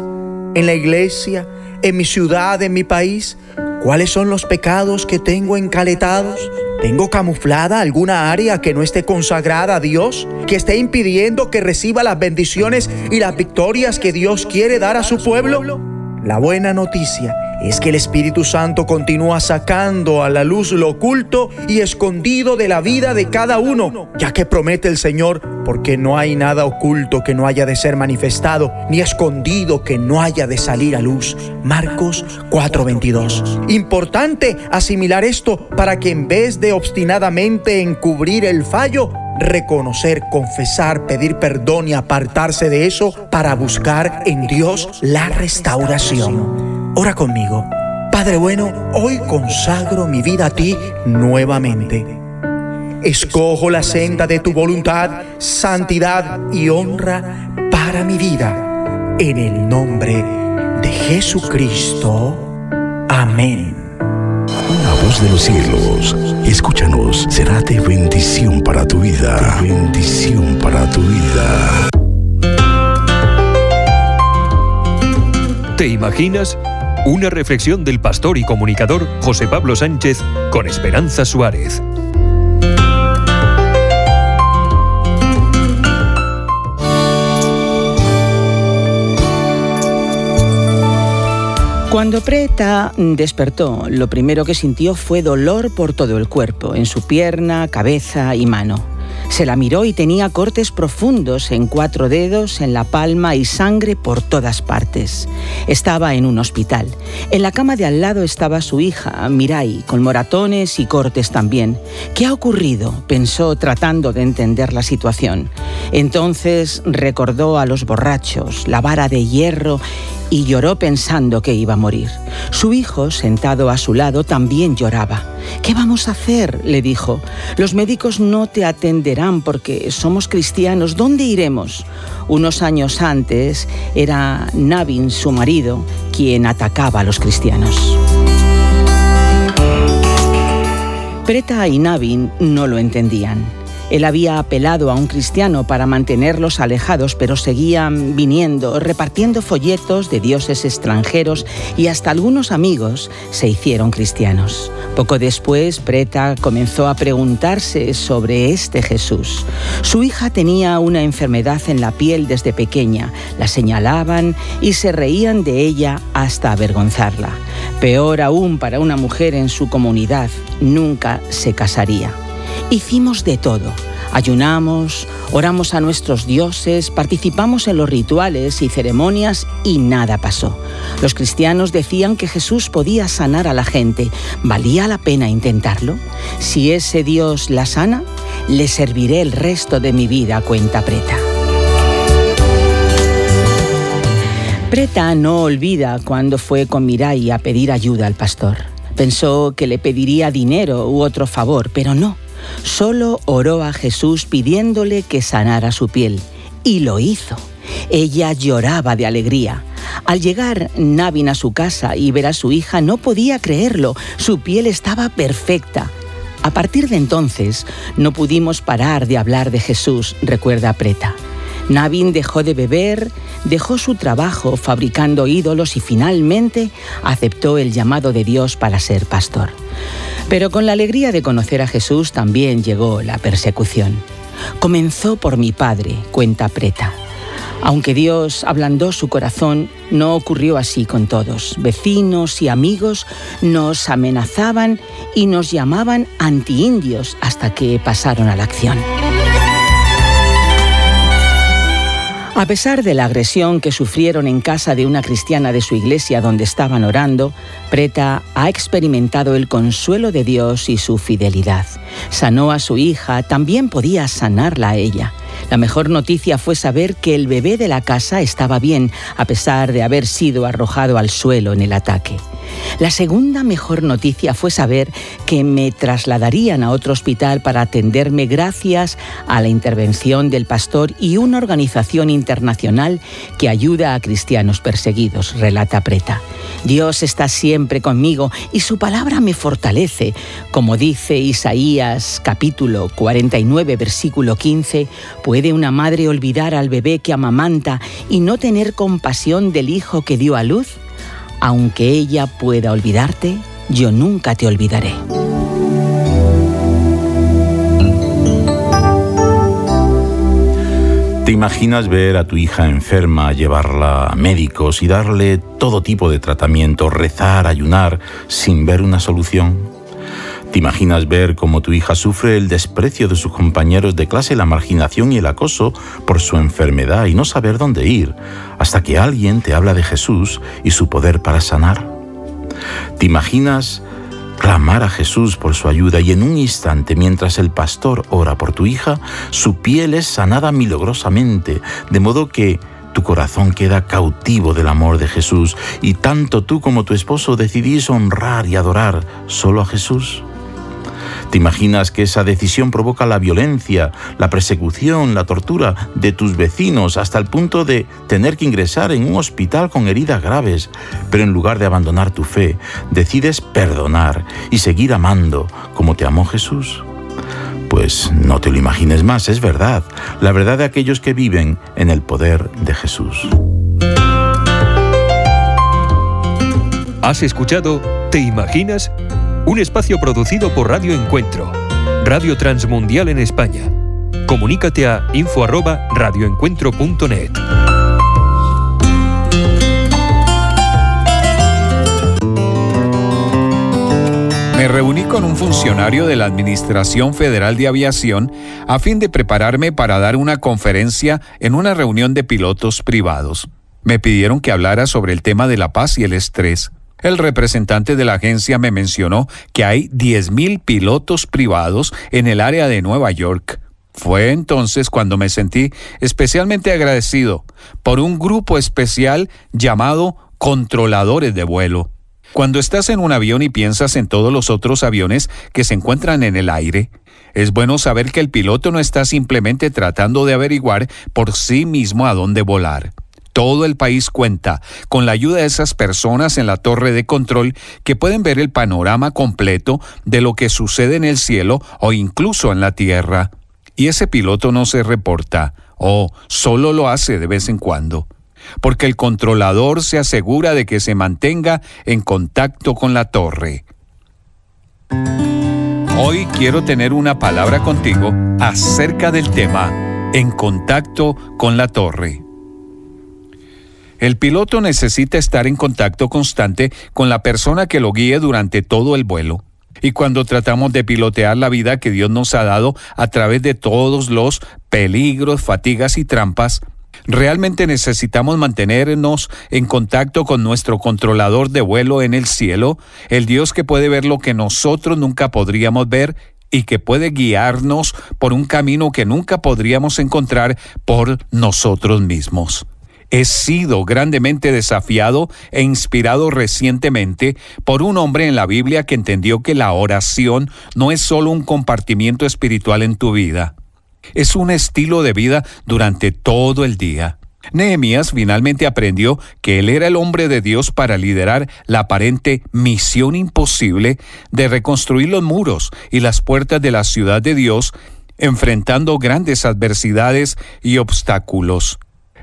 en la iglesia, en mi ciudad, en mi país. ¿Cuáles son los pecados que tengo encaletados? ¿Tengo camuflada alguna área que no esté consagrada a Dios? ¿Que esté impidiendo que reciba las bendiciones y las victorias que Dios quiere dar a su pueblo? La buena noticia es que el Espíritu Santo continúa sacando a la luz lo oculto y escondido de la vida de cada uno, ya que promete el Señor, porque no hay nada oculto que no haya de ser manifestado, ni escondido que no haya de salir a luz. Marcos 4:22. Importante asimilar esto para que en vez de obstinadamente encubrir el fallo, reconocer, confesar, pedir perdón y apartarse de eso para buscar en Dios la restauración. Ora conmigo. Padre bueno, hoy consagro mi vida a ti nuevamente. Escojo la senda de tu voluntad, santidad y honra para mi vida. En el nombre de Jesucristo. Amén. Una voz de los cielos, escúchanos, será de bendición para tu vida. De bendición para tu vida. ¿Te imaginas? Una reflexión del pastor y comunicador José Pablo Sánchez con Esperanza Suárez. Cuando Preta despertó, lo primero que sintió fue dolor por todo el cuerpo, en su pierna, cabeza y mano. Se la miró y tenía cortes profundos en cuatro dedos, en la palma y sangre por todas partes. Estaba en un hospital. En la cama de al lado estaba su hija, Mirai, con moratones y cortes también. ¿Qué ha ocurrido? pensó tratando de entender la situación. Entonces recordó a los borrachos, la vara de hierro y lloró pensando que iba a morir. Su hijo, sentado a su lado, también lloraba. ¿Qué vamos a hacer? le dijo. Los médicos no te atenderán porque somos cristianos. ¿Dónde iremos? Unos años antes era Navin, su marido, quien atacaba a los cristianos. Preta y Navin no lo entendían. Él había apelado a un cristiano para mantenerlos alejados, pero seguían viniendo, repartiendo folletos de dioses extranjeros y hasta algunos amigos se hicieron cristianos. Poco después, Preta comenzó a preguntarse sobre este Jesús. Su hija tenía una enfermedad en la piel desde pequeña, la señalaban y se reían de ella hasta avergonzarla. Peor aún para una mujer en su comunidad, nunca se casaría. Hicimos de todo. Ayunamos, oramos a nuestros dioses, participamos en los rituales y ceremonias y nada pasó. Los cristianos decían que Jesús podía sanar a la gente. ¿Valía la pena intentarlo? Si ese Dios la sana, le serviré el resto de mi vida, cuenta Preta. Preta no olvida cuando fue con Mirai a pedir ayuda al pastor. Pensó que le pediría dinero u otro favor, pero no. Solo oró a Jesús pidiéndole que sanara su piel. Y lo hizo. Ella lloraba de alegría. Al llegar Navin a su casa y ver a su hija no podía creerlo. Su piel estaba perfecta. A partir de entonces no pudimos parar de hablar de Jesús, recuerda Preta. Navin dejó de beber, dejó su trabajo fabricando ídolos y finalmente aceptó el llamado de Dios para ser pastor. Pero con la alegría de conocer a Jesús también llegó la persecución. Comenzó por mi padre, cuenta Preta. Aunque Dios ablandó su corazón, no ocurrió así con todos. Vecinos y amigos nos amenazaban y nos llamaban antiindios hasta que pasaron a la acción. A pesar de la agresión que sufrieron en casa de una cristiana de su iglesia donde estaban orando, Preta ha experimentado el consuelo de Dios y su fidelidad. Sanó a su hija, también podía sanarla a ella. La mejor noticia fue saber que el bebé de la casa estaba bien, a pesar de haber sido arrojado al suelo en el ataque. La segunda mejor noticia fue saber que me trasladarían a otro hospital para atenderme gracias a la intervención del pastor y una organización internacional que ayuda a cristianos perseguidos, relata Preta. Dios está siempre conmigo y su palabra me fortalece. Como dice Isaías capítulo 49 versículo 15, ¿puede una madre olvidar al bebé que amamanta y no tener compasión del hijo que dio a luz? Aunque ella pueda olvidarte, yo nunca te olvidaré. ¿Te imaginas ver a tu hija enferma, llevarla a médicos y darle todo tipo de tratamiento, rezar, ayunar, sin ver una solución? ¿Te imaginas ver cómo tu hija sufre el desprecio de sus compañeros de clase, la marginación y el acoso por su enfermedad y no saber dónde ir, hasta que alguien te habla de Jesús y su poder para sanar? ¿Te imaginas clamar a Jesús por su ayuda y en un instante, mientras el pastor ora por tu hija, su piel es sanada milagrosamente, de modo que tu corazón queda cautivo del amor de Jesús y tanto tú como tu esposo decidís honrar y adorar solo a Jesús? ¿Te imaginas que esa decisión provoca la violencia, la persecución, la tortura de tus vecinos hasta el punto de tener que ingresar en un hospital con heridas graves? Pero en lugar de abandonar tu fe, decides perdonar y seguir amando como te amó Jesús. Pues no te lo imagines más, es verdad, la verdad de aquellos que viven en el poder de Jesús. ¿Has escuchado Te Imaginas? Un espacio producido por Radio Encuentro, Radio Transmundial en España. Comunícate a info@radioencuentro.net. Me reuní con un funcionario de la Administración Federal de Aviación a fin de prepararme para dar una conferencia en una reunión de pilotos privados. Me pidieron que hablara sobre el tema de la paz y el estrés. El representante de la agencia me mencionó que hay 10.000 pilotos privados en el área de Nueva York. Fue entonces cuando me sentí especialmente agradecido por un grupo especial llamado controladores de vuelo. Cuando estás en un avión y piensas en todos los otros aviones que se encuentran en el aire, es bueno saber que el piloto no está simplemente tratando de averiguar por sí mismo a dónde volar. Todo el país cuenta con la ayuda de esas personas en la torre de control que pueden ver el panorama completo de lo que sucede en el cielo o incluso en la tierra. Y ese piloto no se reporta o solo lo hace de vez en cuando, porque el controlador se asegura de que se mantenga en contacto con la torre. Hoy quiero tener una palabra contigo acerca del tema en contacto con la torre. El piloto necesita estar en contacto constante con la persona que lo guíe durante todo el vuelo. Y cuando tratamos de pilotear la vida que Dios nos ha dado a través de todos los peligros, fatigas y trampas, realmente necesitamos mantenernos en contacto con nuestro controlador de vuelo en el cielo, el Dios que puede ver lo que nosotros nunca podríamos ver y que puede guiarnos por un camino que nunca podríamos encontrar por nosotros mismos. He sido grandemente desafiado e inspirado recientemente por un hombre en la Biblia que entendió que la oración no es solo un compartimiento espiritual en tu vida, es un estilo de vida durante todo el día. Nehemías finalmente aprendió que él era el hombre de Dios para liderar la aparente misión imposible de reconstruir los muros y las puertas de la ciudad de Dios, enfrentando grandes adversidades y obstáculos.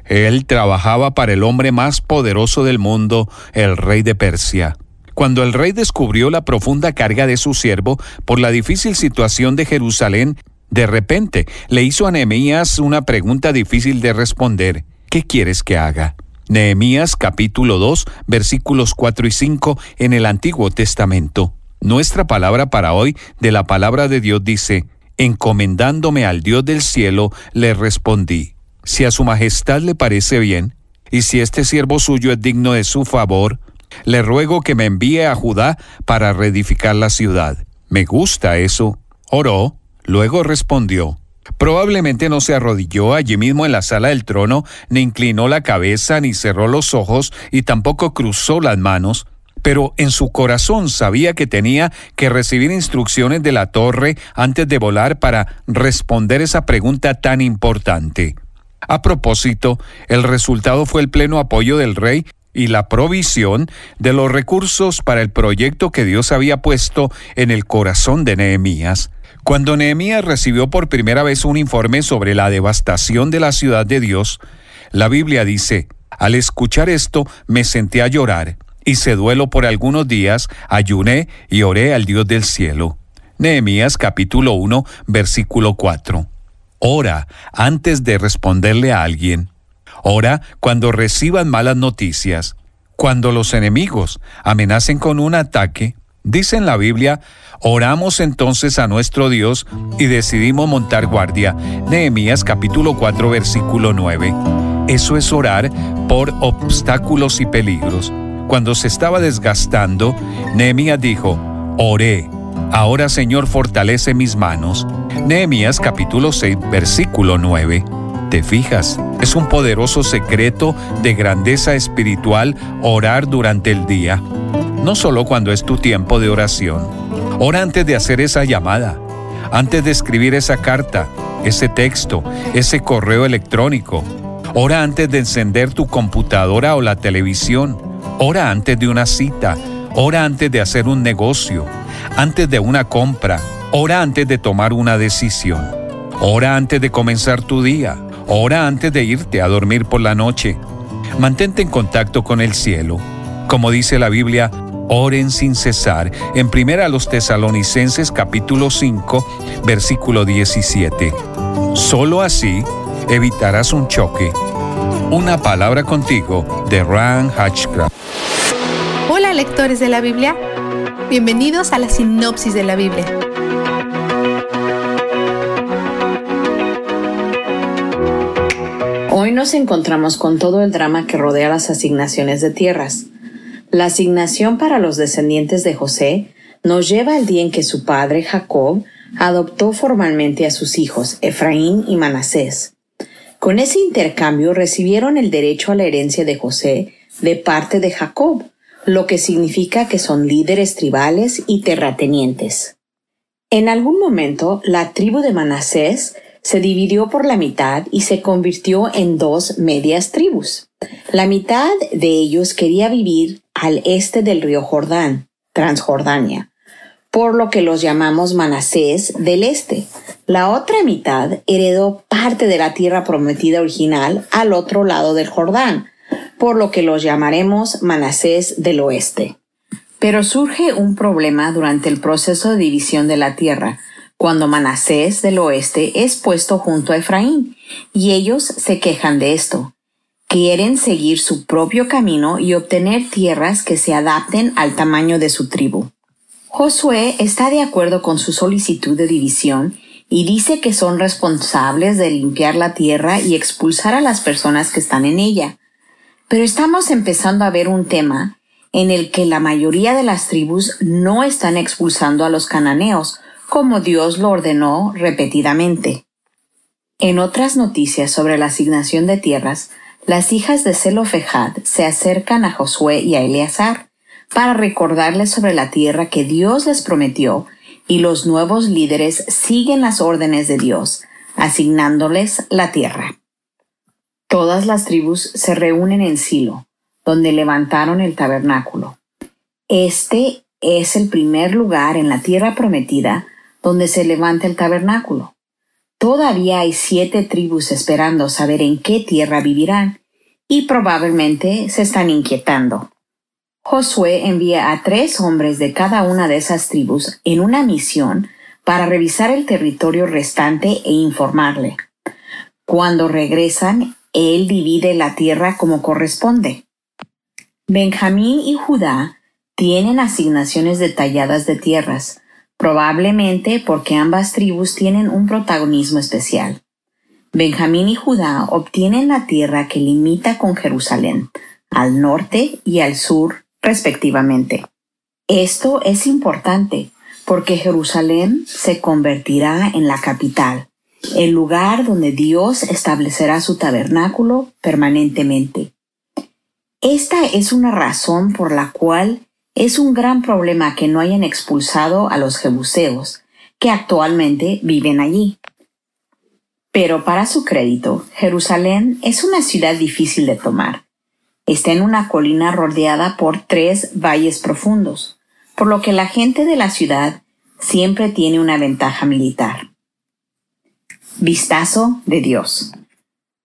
Él trabajaba para el hombre más poderoso del mundo, el rey de Persia. Cuando el rey descubrió la profunda carga de su siervo por la difícil situación de Jerusalén, de repente le hizo a Nehemías una pregunta difícil de responder. ¿Qué quieres que haga? Nehemías capítulo 2 versículos 4 y 5 en el Antiguo Testamento. Nuestra palabra para hoy de la palabra de Dios dice, encomendándome al Dios del cielo, le respondí si a su majestad le parece bien, y si este siervo suyo es digno de su favor, le ruego que me envíe a Judá para reedificar la ciudad. Me gusta eso. Oró, luego respondió. Probablemente no se arrodilló allí mismo en la sala del trono, ni inclinó la cabeza, ni cerró los ojos, y tampoco cruzó las manos, pero en su corazón sabía que tenía que recibir instrucciones de la torre antes de volar para responder esa pregunta tan importante. A propósito, el resultado fue el pleno apoyo del rey y la provisión de los recursos para el proyecto que Dios había puesto en el corazón de Nehemías. Cuando Nehemías recibió por primera vez un informe sobre la devastación de la ciudad de Dios, la Biblia dice, al escuchar esto me senté a llorar, y se duelo por algunos días, ayuné y oré al Dios del cielo. Nehemías capítulo 1, versículo 4. Ora antes de responderle a alguien. Ora cuando reciban malas noticias. Cuando los enemigos amenacen con un ataque, dice en la Biblia, oramos entonces a nuestro Dios y decidimos montar guardia. Nehemías capítulo 4 versículo 9. Eso es orar por obstáculos y peligros. Cuando se estaba desgastando, Nehemías dijo, oré. Ahora Señor fortalece mis manos. Nehemías capítulo 6 versículo 9. ¿Te fijas? Es un poderoso secreto de grandeza espiritual orar durante el día. No solo cuando es tu tiempo de oración. Ora antes de hacer esa llamada, antes de escribir esa carta, ese texto, ese correo electrónico. Ora antes de encender tu computadora o la televisión. Ora antes de una cita. Ora antes de hacer un negocio. Antes de una compra. Ora antes de tomar una decisión. Ora antes de comenzar tu día. Ora antes de irte a dormir por la noche. Mantente en contacto con el cielo. Como dice la Biblia, oren sin cesar. En primera los tesalonicenses capítulo 5, versículo 17. Solo así evitarás un choque. Una palabra contigo de Ran Hatchcraft. Hola lectores de la Biblia. Bienvenidos a la sinopsis de la Biblia. Hoy nos encontramos con todo el drama que rodea las asignaciones de tierras. La asignación para los descendientes de José nos lleva al día en que su padre Jacob adoptó formalmente a sus hijos Efraín y Manasés. Con ese intercambio recibieron el derecho a la herencia de José de parte de Jacob, lo que significa que son líderes tribales y terratenientes. En algún momento, la tribu de Manasés se dividió por la mitad y se convirtió en dos medias tribus. La mitad de ellos quería vivir al este del río Jordán, Transjordania, por lo que los llamamos Manasés del Este. La otra mitad heredó parte de la tierra prometida original al otro lado del Jordán, por lo que los llamaremos Manasés del Oeste. Pero surge un problema durante el proceso de división de la tierra, cuando Manasés del oeste es puesto junto a Efraín, y ellos se quejan de esto. Quieren seguir su propio camino y obtener tierras que se adapten al tamaño de su tribu. Josué está de acuerdo con su solicitud de división y dice que son responsables de limpiar la tierra y expulsar a las personas que están en ella. Pero estamos empezando a ver un tema en el que la mayoría de las tribus no están expulsando a los cananeos, como Dios lo ordenó repetidamente. En otras noticias sobre la asignación de tierras, las hijas de Zelofejad se acercan a Josué y a Eleazar para recordarles sobre la tierra que Dios les prometió y los nuevos líderes siguen las órdenes de Dios, asignándoles la tierra. Todas las tribus se reúnen en Silo, donde levantaron el tabernáculo. Este es el primer lugar en la tierra prometida donde se levanta el tabernáculo. Todavía hay siete tribus esperando saber en qué tierra vivirán y probablemente se están inquietando. Josué envía a tres hombres de cada una de esas tribus en una misión para revisar el territorio restante e informarle. Cuando regresan, él divide la tierra como corresponde. Benjamín y Judá tienen asignaciones detalladas de tierras, probablemente porque ambas tribus tienen un protagonismo especial. Benjamín y Judá obtienen la tierra que limita con Jerusalén, al norte y al sur, respectivamente. Esto es importante porque Jerusalén se convertirá en la capital, el lugar donde Dios establecerá su tabernáculo permanentemente. Esta es una razón por la cual Es un gran problema que no hayan expulsado a los jebuseos, que actualmente viven allí. Pero para su crédito, Jerusalén es una ciudad difícil de tomar. Está en una colina rodeada por tres valles profundos, por lo que la gente de la ciudad siempre tiene una ventaja militar. Vistazo de Dios.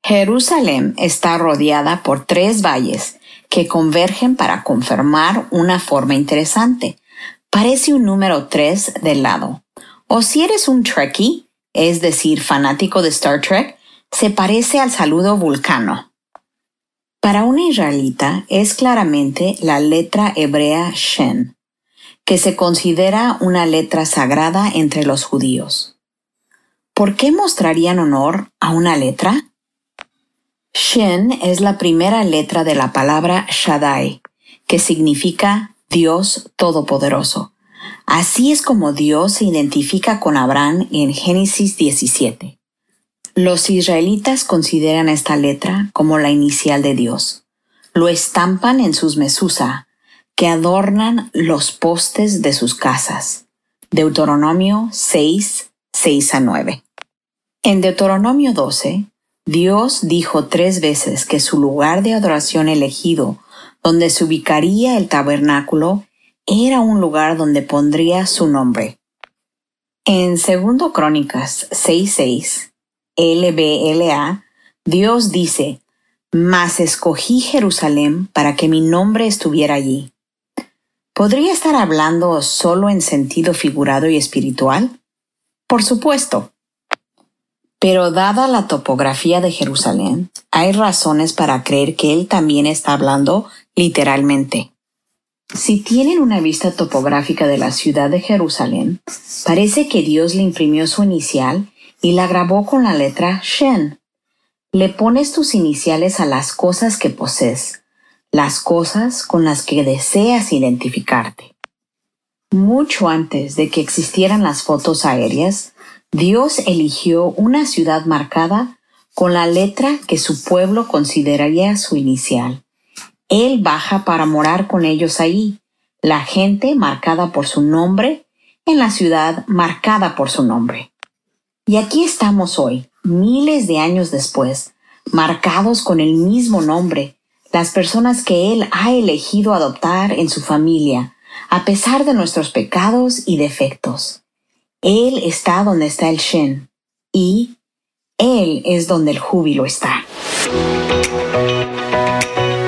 Jerusalén está rodeada por tres valles que convergen para confirmar una forma interesante. Parece un número 3 del lado. O si eres un Trekkie, es decir, fanático de Star Trek, se parece al saludo vulcano. Para un israelita es claramente la letra hebrea Shen, que se considera una letra sagrada entre los judíos. ¿Por qué mostrarían honor a una letra? Shen es la primera letra de la palabra Shaddai, que significa Dios Todopoderoso. Así es como Dios se identifica con Abraham en Génesis 17. Los israelitas consideran esta letra como la inicial de Dios. Lo estampan en sus mesusa, que adornan los postes de sus casas. Deuteronomio 6, 6 a 9. En Deuteronomio 12, Dios dijo tres veces que su lugar de adoración elegido, donde se ubicaría el tabernáculo, era un lugar donde pondría su nombre. En 2 Crónicas 6.6, LBLA, Dios dice, Mas escogí Jerusalén para que mi nombre estuviera allí. ¿Podría estar hablando solo en sentido figurado y espiritual? Por supuesto. Pero dada la topografía de Jerusalén, hay razones para creer que él también está hablando literalmente. Si tienen una vista topográfica de la ciudad de Jerusalén, parece que Dios le imprimió su inicial y la grabó con la letra Shen. Le pones tus iniciales a las cosas que posees, las cosas con las que deseas identificarte. Mucho antes de que existieran las fotos aéreas, Dios eligió una ciudad marcada con la letra que su pueblo consideraría su inicial. Él baja para morar con ellos ahí, la gente marcada por su nombre en la ciudad marcada por su nombre. Y aquí estamos hoy, miles de años después, marcados con el mismo nombre, las personas que Él ha elegido adoptar en su familia, a pesar de nuestros pecados y defectos. Él está donde está el Shen y Él es donde el júbilo está.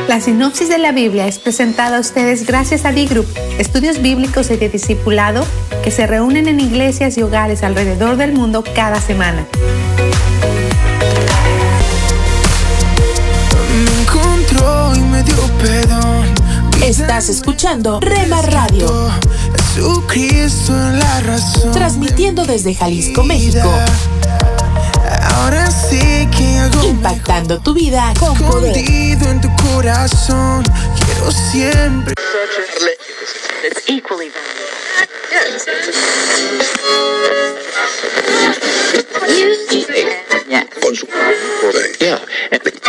La sinopsis de la Biblia es presentada a ustedes gracias a D-Group, estudios bíblicos y de discipulado que se reúnen en iglesias y hogares alrededor del mundo cada semana. Estás escuchando Rema Radio. Jesucristo es la razón. Transmitiendo desde Jalisco, México. Ahora sí que hago Impactando tu vida con poder. escondido en tu corazón. Quiero siempre.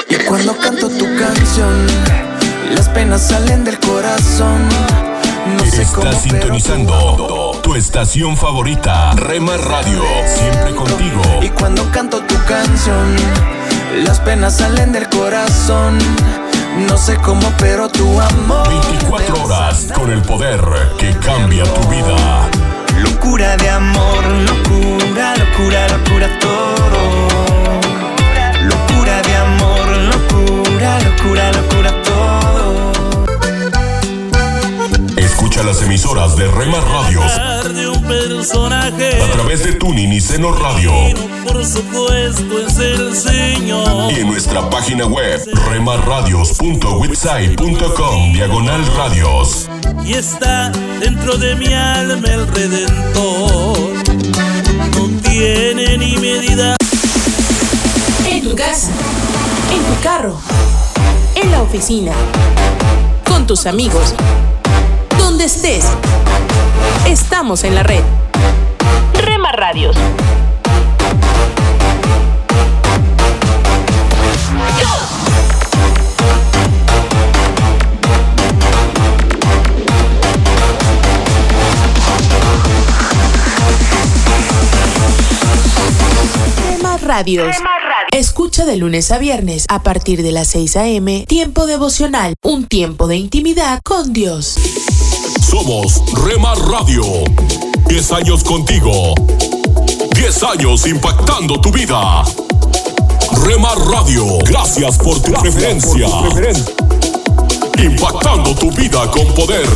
Y cuando canto tu canción, las penas salen del corazón. No sé cómo, pero sintonizando tu estación favorita, Rema Radio. Siempre contigo. Y cuando canto tu canción, las penas salen del corazón. No sé cómo, pero tu amor. 24 horas con el poder que cambia tu vida. Locura de amor, locura, locura, locura todo. Locura de amor, locura, locura, locura todo. Escucha las emisoras de Rema Radios de un personaje. a través de Tuning y Seno Radio Por supuesto es el Señor. y en nuestra página web remarradios.website.com diagonal radios. Y está dentro de mi alma el Redentor. No tiene ni medida. En tu casa, en tu carro, en la oficina, con tus amigos, donde estés. Estamos en la red. Rema Radios. Rema Radios. Escucha de lunes a viernes a partir de las 6 a.m. Tiempo devocional, un tiempo de intimidad con Dios. Somos Rema Radio. 10 años contigo. 10 años impactando tu vida. Rema Radio, gracias por tu preferencia. Impactando tu vida con poder.